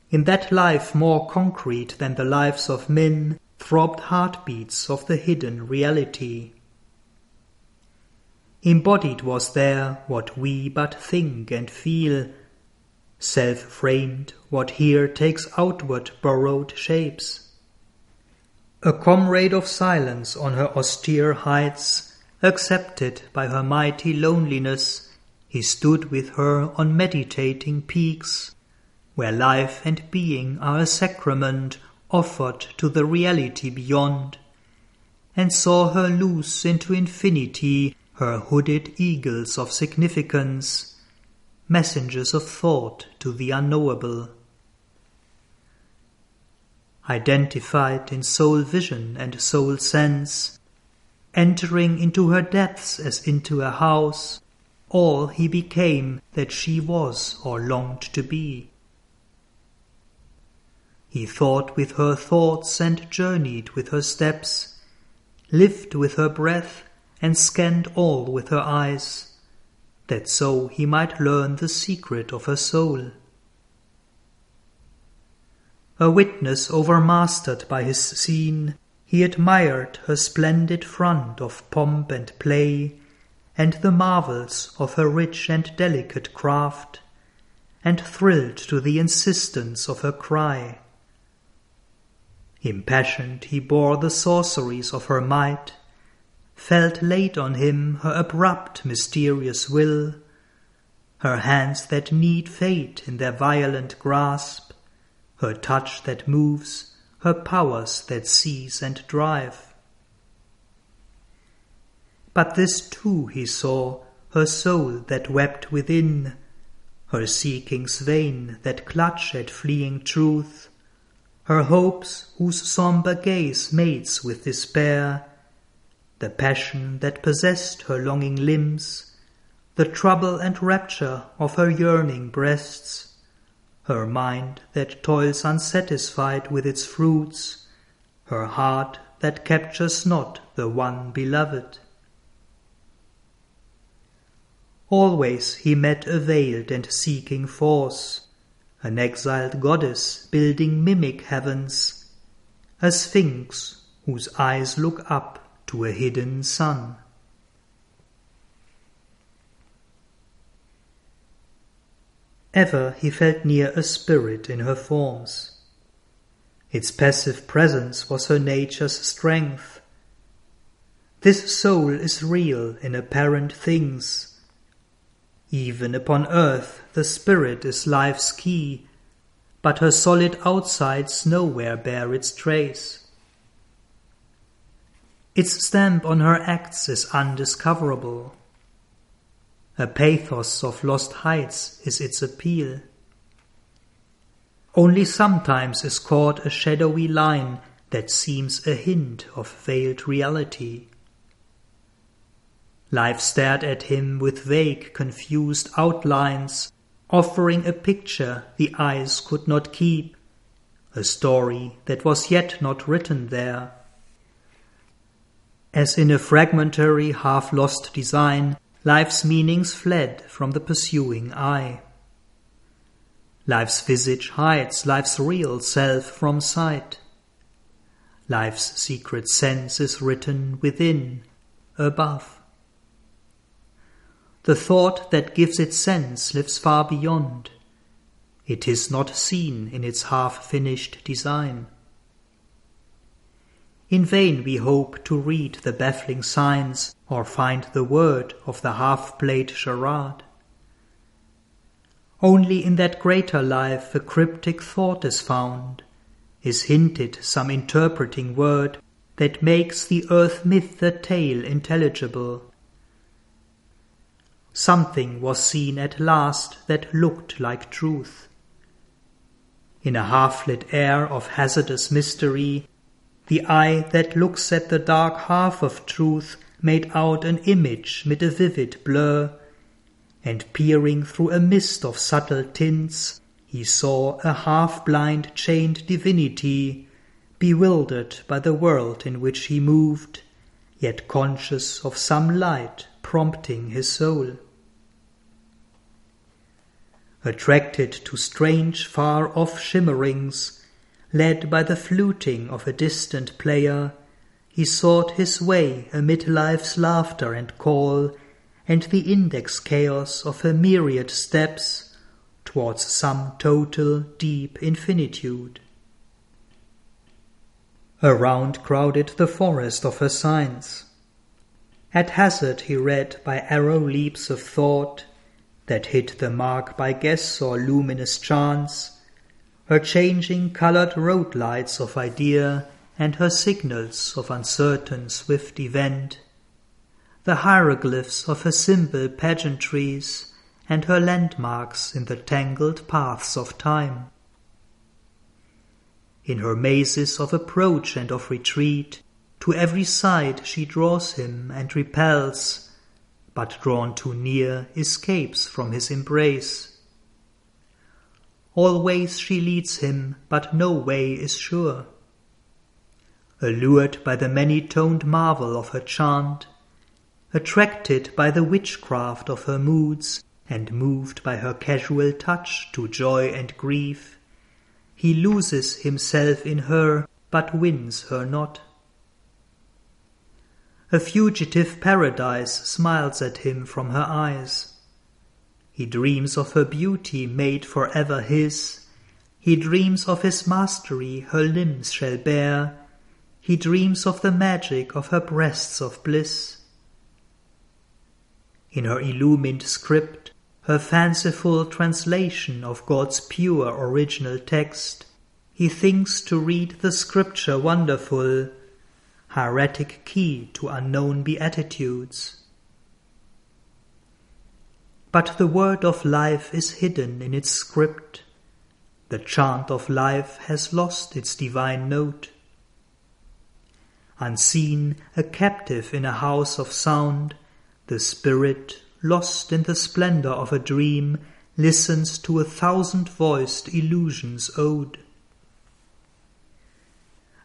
In that life more concrete than the lives of men throbbed heartbeats of the hidden reality. Embodied was there what we but think and feel, self-framed, what here takes outward borrowed shapes. A comrade of silence on her austere heights, accepted by her mighty loneliness, he stood with her on meditating peaks, where life and being are a sacrament offered to the reality beyond, and saw her loose into infinity her hooded eagles of significance, messengers of thought to the unknowable. Identified in soul vision and soul sense, entering into her depths as into a house, all he became that she was or longed to be. He thought with her thoughts and journeyed with her steps, lived with her breath and scanned all with her eyes that so he might learn the secret of her soul. A witness overmastered by his scene, he admired her splendid front of pomp and play, and the marvels of her rich and delicate craft, and thrilled to the insistence of her cry. Impassioned he bore the sorceries of her might, felt laid on him her abrupt, mysterious will, her hands that need fate in their violent grasp, her touch that moves, her powers that seize and drive. But this too he saw, her soul that wept within, her seekings vain that clutch at fleeing truth, her hopes whose sombre gaze mates with despair, the passion that possessed her longing limbs, the trouble and rapture of her yearning breasts, her mind that toils unsatisfied with its fruits, her heart that captures not the one beloved. Always he met a veiled and seeking force, an exiled goddess building mimic heavens, a sphinx whose eyes look up to a hidden sun. Ever he felt near a spirit in her forms. Its passive presence was her nature's strength. This soul is real in apparent things. Even upon earth the spirit is life's key, but her solid outsides nowhere bear its trace. Its stamp on her acts is undiscoverable. A pathos of lost heights is its appeal. Only sometimes is caught a shadowy line that seems a hint of veiled reality. Life stared at him with vague, confused outlines, offering a picture the eyes could not keep, a story that was yet not written there. As in a fragmentary, half lost design, life's meanings fled from the pursuing eye. Life's visage hides life's real self from sight. Life's secret sense is written within, above. The thought that gives it sense lives far beyond. It is not seen in its half-finished design. In vain we hope to read the baffling signs or find the word of the half-played charade. Only in that greater life a cryptic thought is found, is hinted some interpreting word that makes the earth myth a tale intelligible. Something was seen at last that looked like truth. In a half-lit air of hazardous mystery, the eye that looks at the dark half of truth made out an image mid a vivid blur, and peering through a mist of subtle tints, he saw a half-blind chained divinity, bewildered by the world in which he moved, yet conscious of some light prompting his soul. Attracted to strange far-off shimmerings, Led by the fluting of a distant player, he sought his way amid life's laughter and call, and the index chaos of her myriad steps towards some total deep infinitude. Around crowded the forest of her signs. At hazard he read by arrow leaps of thought that hit the mark by guess or luminous chance her changing colored road lights of idea and her signals of uncertain swift event, the hieroglyphs of her simple pageantries and her landmarks in the tangled paths of time. In her mazes of approach and of retreat, to every side she draws him and repels, but drawn too near escapes from his embrace. All ways she leads him, but no way is sure. Allured by the many-toned marvel of her chant, attracted by the witchcraft of her moods, and moved by her casual touch to joy and grief, he loses himself in her, but wins her not. A fugitive paradise smiles at him from her eyes. He dreams of her beauty made for ever his. He dreams of his mastery her limbs shall bear. He dreams of the magic of her breasts of bliss. In her illumined script, her fanciful translation of God's pure original text, he thinks to read the scripture wonderful, hieratic key to unknown beatitudes. But the word of life is hidden in its script. The chant of life has lost its divine note. Unseen, a captive in a house of sound, the spirit, lost in the splendor of a dream, listens to a thousand voiced illusions ode.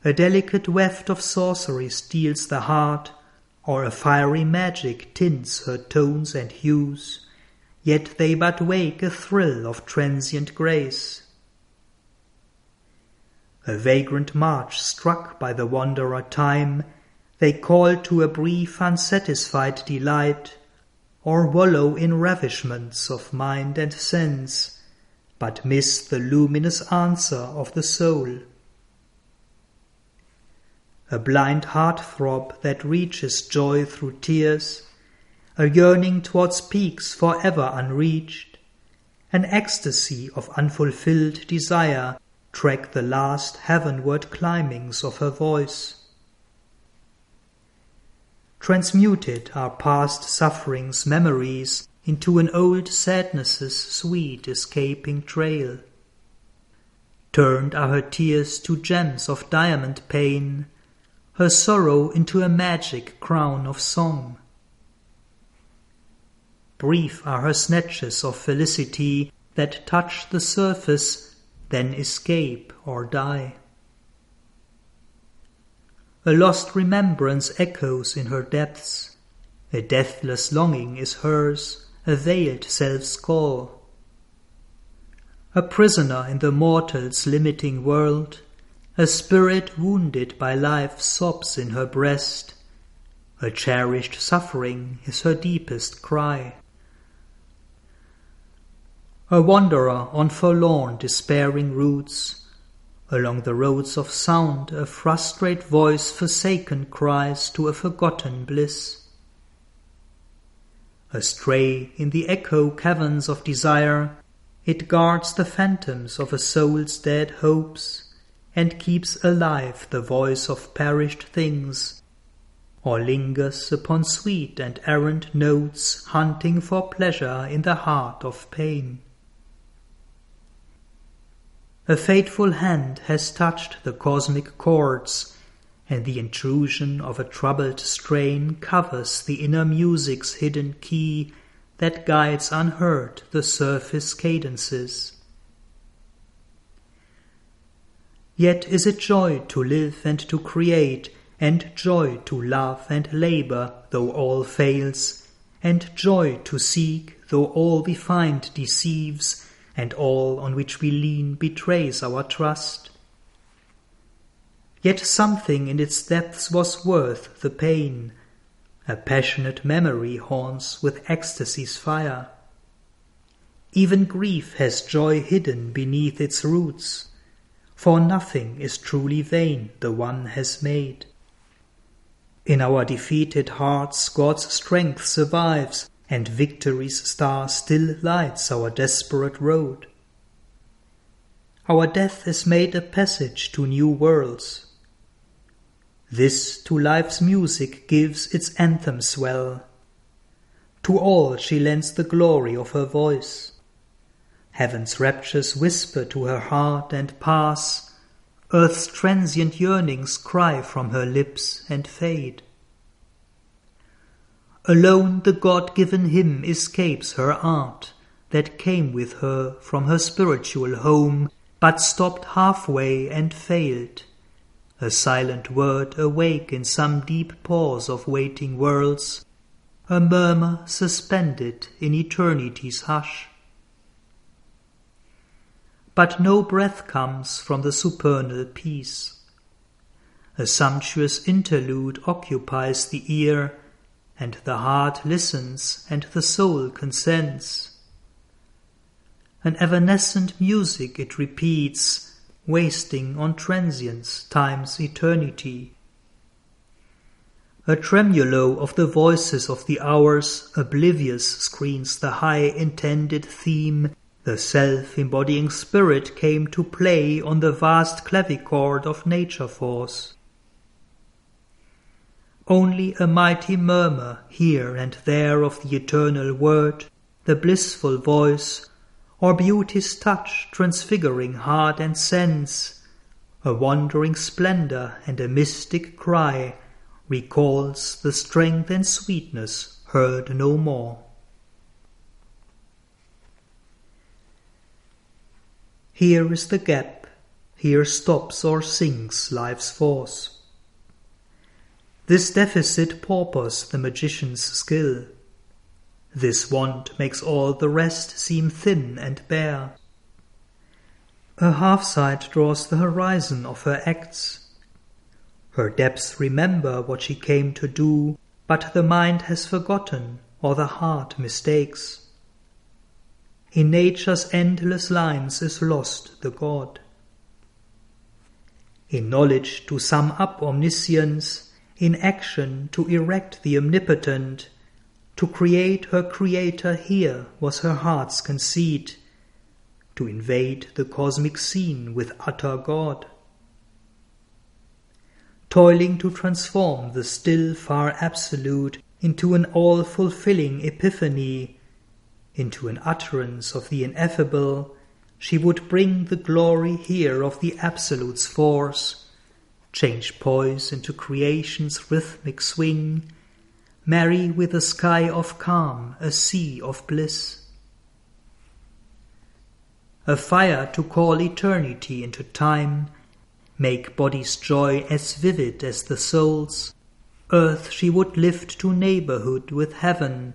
A delicate weft of sorcery steals the heart, or a fiery magic tints her tones and hues yet they but wake a thrill of transient grace. A vagrant march struck by the wanderer time, they call to a brief unsatisfied delight, or wallow in ravishments of mind and sense, but miss the luminous answer of the soul. A blind heart throb that reaches joy through tears, a yearning towards peaks forever unreached, an ecstasy of unfulfilled desire track the last heavenward climbings of her voice. Transmuted are past sufferings' memories into an old sadness's sweet escaping trail. Turned are her tears to gems of diamond pain, her sorrow into a magic crown of song. Brief are her snatches of felicity that touch the surface, then escape or die. A lost remembrance echoes in her depths. A deathless longing is hers, a veiled self's call. A prisoner in the mortal's limiting world, a spirit wounded by life sobs in her breast. A cherished suffering is her deepest cry. A wanderer on forlorn, despairing routes, along the roads of sound, a frustrate voice forsaken cries to a forgotten bliss. Astray in the echo caverns of desire, it guards the phantoms of a soul's dead hopes, and keeps alive the voice of perished things, or lingers upon sweet and errant notes, hunting for pleasure in the heart of pain. A fateful hand has touched the cosmic chords and the intrusion of a troubled strain covers the inner music's hidden key that guides unheard the surface cadences. Yet is it joy to live and to create, and joy to love and labor, though all fails, and joy to seek, though all we find deceives, and all on which we lean betrays our trust. Yet something in its depths was worth the pain. A passionate memory haunts with ecstasy's fire. Even grief has joy hidden beneath its roots, for nothing is truly vain the one has made. In our defeated hearts God's strength survives, and victory's star still lights our desperate road. Our death is made a passage to new worlds, this to life's music gives its anthem swell. To all she lends the glory of her voice. Heaven's raptures whisper to her heart and pass. Earth's transient yearnings cry from her lips and fade. Alone the God given hymn escapes her art, that came with her from her spiritual home, but stopped halfway and failed a silent word awake in some deep pause of waiting worlds, a murmur suspended in eternity's hush. But no breath comes from the supernal peace. A sumptuous interlude occupies the ear, and the heart listens and the soul consents. An evanescent music it repeats wasting on transience, time's eternity. A tremolo of the voices of the hours, oblivious, screens the high intended theme. The self embodying spirit came to play on the vast clavichord of nature force. Only a mighty murmur here and there of the eternal word, the blissful voice, or beauty's touch transfiguring heart and sense, a wandering splendor and a mystic cry recalls the strength and sweetness heard no more. Here is the gap, here stops or sinks life's force. This deficit paupers the magician's skill. This want makes all the rest seem thin and bare. Her half sight draws the horizon of her acts. Her depths remember what she came to do, but the mind has forgotten, or the heart mistakes. In nature's endless lines is lost the God. In knowledge to sum up omniscience, in action to erect the omnipotent, to create her Creator here was her heart's conceit, to invade the cosmic scene with utter God. Toiling to transform the still far absolute into an all fulfilling epiphany, into an utterance of the ineffable, she would bring the glory here of the Absolute's force, change poise into creation's rhythmic swing, marry with a sky of calm, a sea of bliss. A fire to call eternity into time, make body's joy as vivid as the soul's. Earth she would lift to neighborhood with heaven,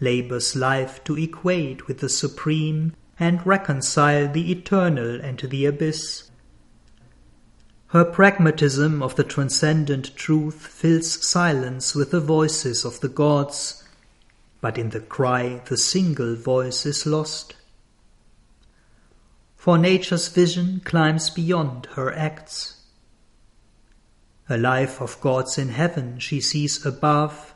labor's life to equate with the supreme, and reconcile the eternal and the abyss. Her pragmatism of the transcendent truth fills silence with the voices of the gods, but in the cry the single voice is lost. for nature's vision climbs beyond her acts. A life of gods in heaven she sees above.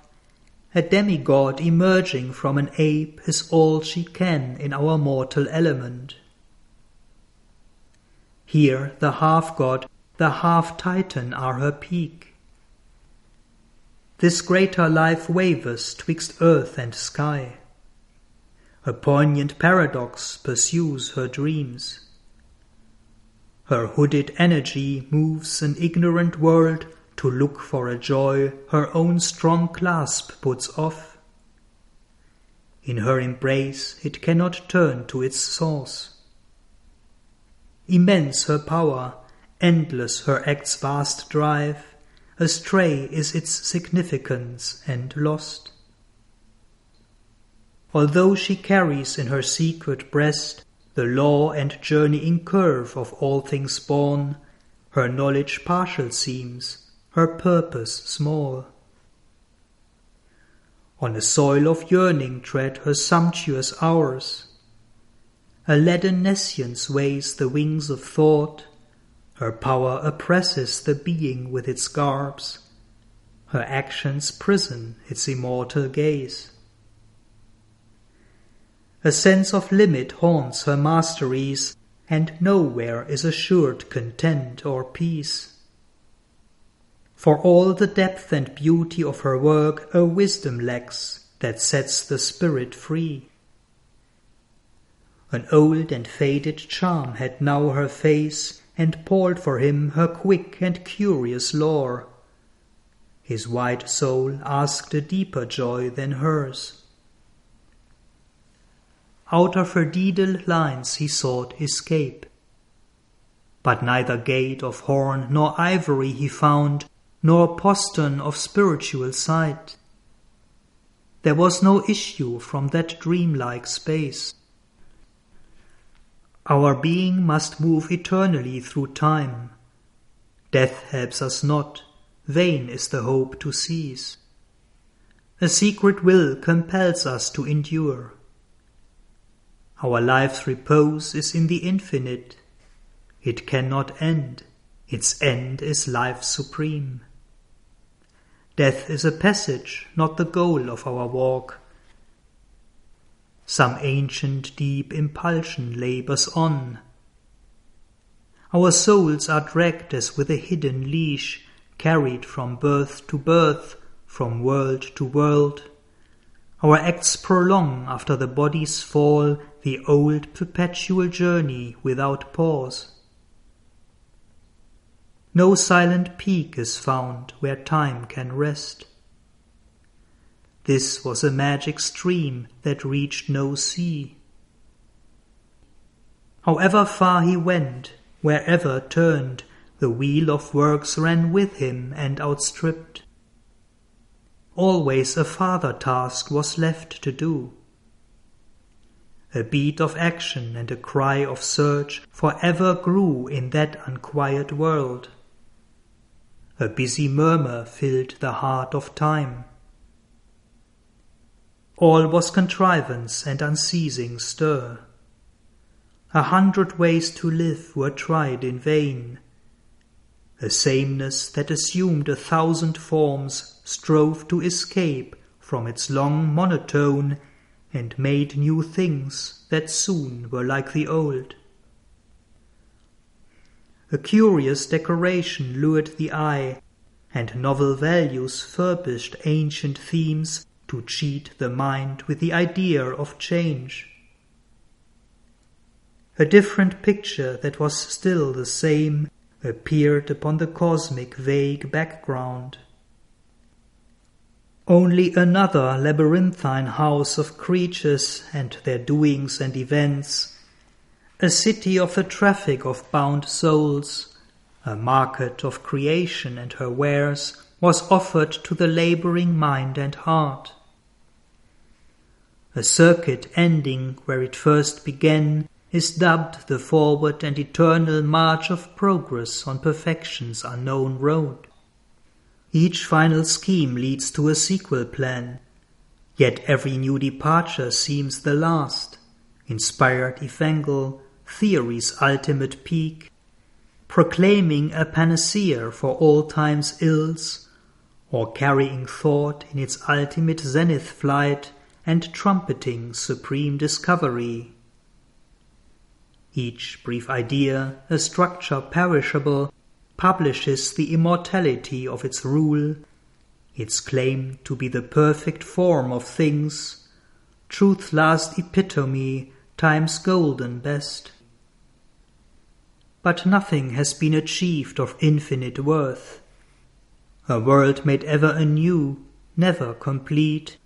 A demigod emerging from an ape is all she can in our mortal element. Here the half god, the half titan are her peak. This greater life wavers twixt earth and sky. A poignant paradox pursues her dreams. Her hooded energy moves an ignorant world to look for a joy her own strong clasp puts off. In her embrace it cannot turn to its source. Immense her power, endless her act's vast drive, astray is its significance and lost. Although she carries in her secret breast the law and journeying curve of all things born, her knowledge partial seems, her purpose small. On a soil of yearning tread her sumptuous hours. A leaden nescience weighs the wings of thought, her power oppresses the being with its garbs, her actions prison its immortal gaze. A sense of limit haunts her masteries, and nowhere is assured content or peace. For all the depth and beauty of her work a wisdom lacks that sets the spirit free. An old and faded charm had now her face, and poured for him her quick and curious lore. His wide soul asked a deeper joy than hers. Out of her daedal lines he sought escape. But neither gate of horn nor ivory he found, nor postern of spiritual sight. There was no issue from that dreamlike space. Our being must move eternally through time. Death helps us not, vain is the hope to cease. A secret will compels us to endure. Our life's repose is in the infinite. It cannot end. Its end is life supreme. Death is a passage, not the goal of our walk. Some ancient deep impulsion labors on. Our souls are dragged as with a hidden leash, carried from birth to birth, from world to world. Our acts prolong after the body's fall the old perpetual journey without pause. No silent peak is found where time can rest. This was a magic stream that reached no sea. However far he went, wherever turned, the wheel of works ran with him and outstripped. Always a farther task was left to do. A beat of action and a cry of search forever grew in that unquiet world. A busy murmur filled the heart of time. All was contrivance and unceasing stir. A hundred ways to live were tried in vain. A sameness that assumed a thousand forms strove to escape from its long monotone and made new things that soon were like the old. A curious decoration lured the eye, and novel values furbished ancient themes to cheat the mind with the idea of change. A different picture that was still the same appeared upon the cosmic vague background. Only another labyrinthine house of creatures and their doings and events a city of the traffic of bound souls, a market of creation and her wares, was offered to the laboring mind and heart. A circuit ending where it first began is dubbed the forward and eternal march of progress on perfection's unknown road. Each final scheme leads to a sequel plan, yet every new departure seems the last, inspired evangel theory's ultimate peak, proclaiming a panacea for all time's ills, or carrying thought in its ultimate zenith flight and trumpeting supreme discovery. Each brief idea, a structure perishable, publishes the immortality of its rule, its claim to be the perfect form of things, truth's last epitome, time's golden best. But nothing has been achieved of infinite worth. A world made ever anew, never complete,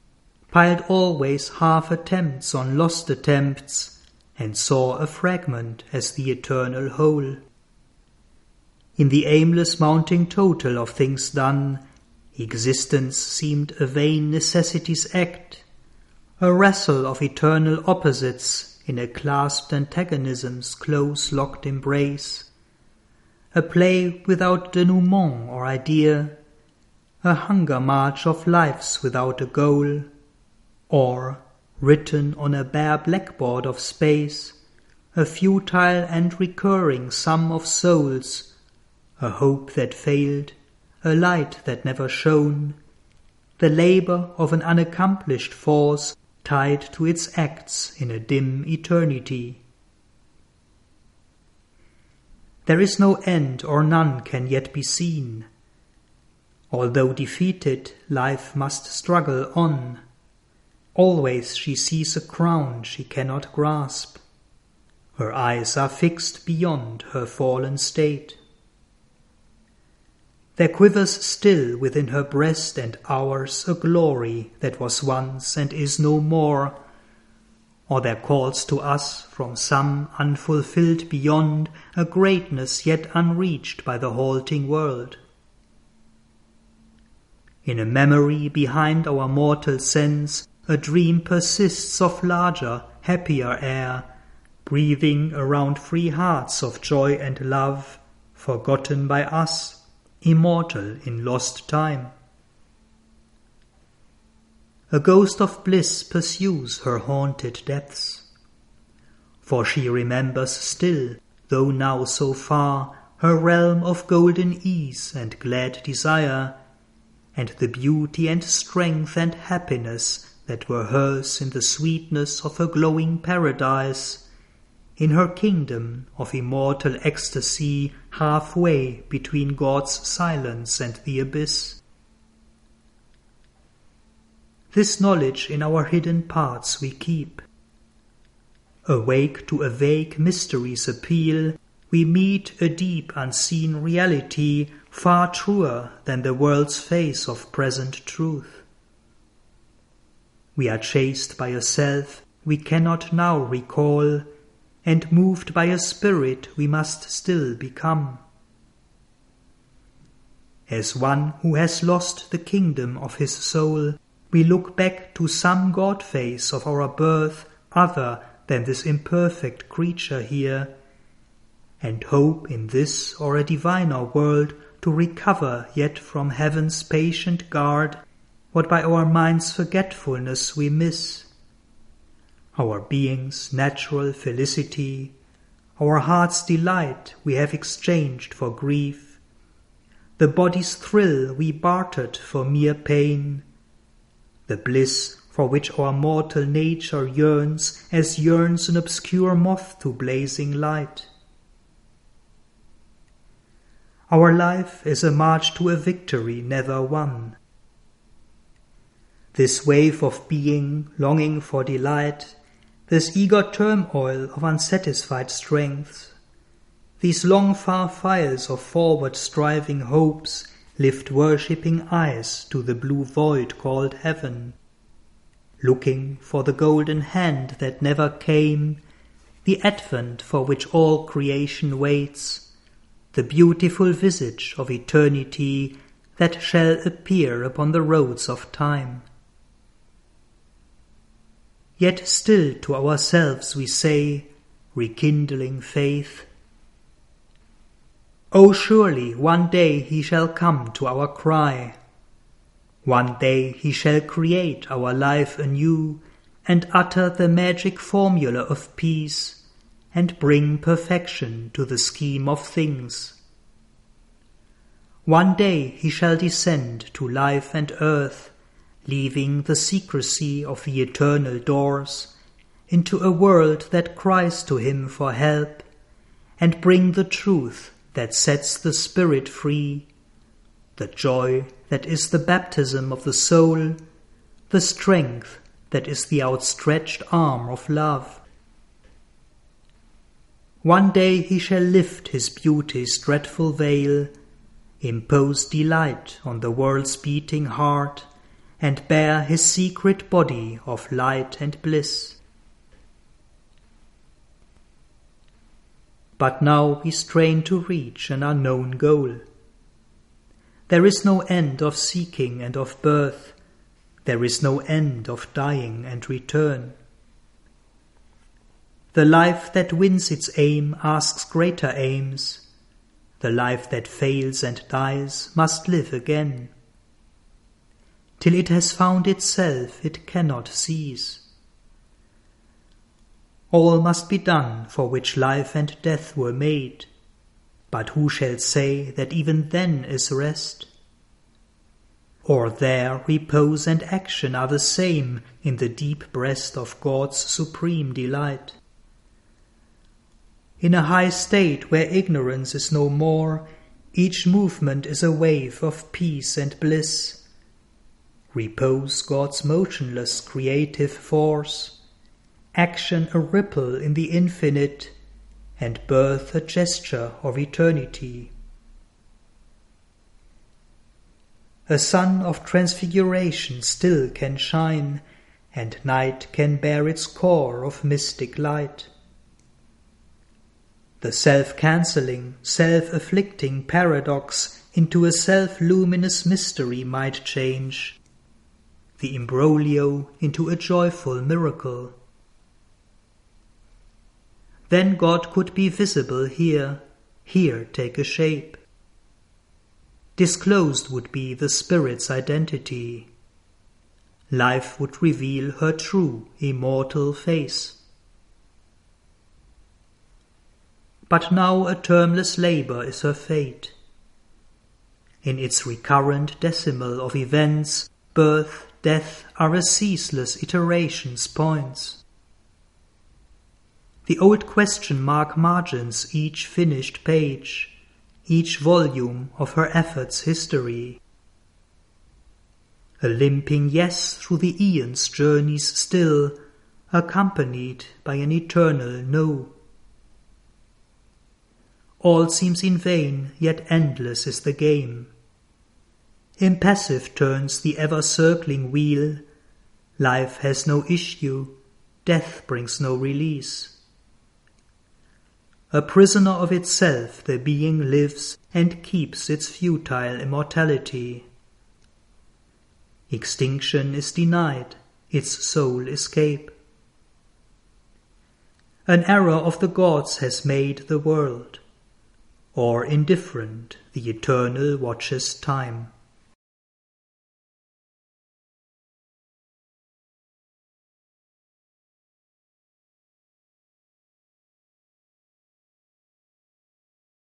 piled always half attempts on lost attempts, and saw a fragment as the eternal whole. In the aimless mounting total of things done, existence seemed a vain necessity's act, a wrestle of eternal opposites in a clasped antagonism's close locked embrace, a play without denouement or idea, a hunger march of lives without a goal, or, written on a bare blackboard of space, a futile and recurring sum of souls, a hope that failed, a light that never shone, the labor of an unaccomplished force tied to its acts in a dim eternity. There is no end or none can yet be seen. Although defeated, life must struggle on. Always she sees a crown she cannot grasp. Her eyes are fixed beyond her fallen state. There quivers still within her breast and ours a glory that was once and is no more, or there calls to us from some unfulfilled beyond a greatness yet unreached by the halting world. In a memory behind our mortal sense a dream persists of larger, happier air, breathing around free hearts of joy and love, forgotten by us, immortal in lost time. A ghost of bliss pursues her haunted depths, for she remembers still, though now so far, her realm of golden ease and glad desire, and the beauty and strength and happiness that were hers in the sweetness of her glowing paradise, in her kingdom of immortal ecstasy halfway between God's silence and the abyss. This knowledge in our hidden parts we keep. Awake to a vague mystery's appeal, we meet a deep unseen reality far truer than the world's face of present truth. We are chased by a self we cannot now recall, and moved by a spirit we must still become. As one who has lost the kingdom of his soul, we look back to some God face of our birth other than this imperfect creature here, and hope in this or a diviner world to recover yet from heaven's patient guard what by our mind's forgetfulness we miss. Our being's natural felicity, our heart's delight we have exchanged for grief, the body's thrill we bartered for mere pain, the bliss for which our mortal nature yearns as yearns an obscure moth to blazing light. Our life is a march to a victory never won this wave of being longing for delight, this eager turmoil of unsatisfied strengths, these long far files of forward striving hopes lift worshipping eyes to the blue void called heaven, looking for the golden hand that never came, the advent for which all creation waits, the beautiful visage of eternity that shall appear upon the roads of time. Yet still to ourselves we say, rekindling faith, Oh, surely one day he shall come to our cry. One day he shall create our life anew and utter the magic formula of peace, and bring perfection to the scheme of things. One day he shall descend to life and earth, leaving the secrecy of the eternal doors, into a world that cries to him for help, and bring the truth that sets the spirit free, the joy that is the baptism of the soul, the strength that is the outstretched arm of love. One day he shall lift his beauty's dreadful veil, impose delight on the world's beating heart, and bear his secret body of light and bliss. But now we strain to reach an unknown goal. There is no end of seeking and of birth, there is no end of dying and return. The life that wins its aim asks greater aims. The life that fails and dies must live again. Till it has found itself, it cannot cease. All must be done for which life and death were made. But who shall say that even then is rest? Or there repose and action are the same in the deep breast of God's supreme delight? In a high state where ignorance is no more, each movement is a wave of peace and bliss. Repose God's motionless creative force, action a ripple in the infinite, and birth a gesture of eternity. A sun of transfiguration still can shine, and night can bear its core of mystic light. The self-cancelling, self-afflicting paradox into a self-luminous mystery might change, the imbroglio into a joyful miracle. Then God could be visible here, here take a shape. Disclosed would be the Spirit's identity. Life would reveal her true, immortal face. but now a termless labour is her fate. In its recurrent decimal of events, birth, death are a ceaseless iteration's points. The old question mark margins each finished page, each volume of her effort's history. A limping yes through the aeons journeys still, accompanied by an eternal no. All seems in vain, yet endless is the game. Impassive turns the ever circling wheel. Life has no issue, death brings no release. A prisoner of itself, the being lives and keeps its futile immortality. Extinction is denied, its sole escape. An error of the gods has made the world or indifferent the eternal watches time.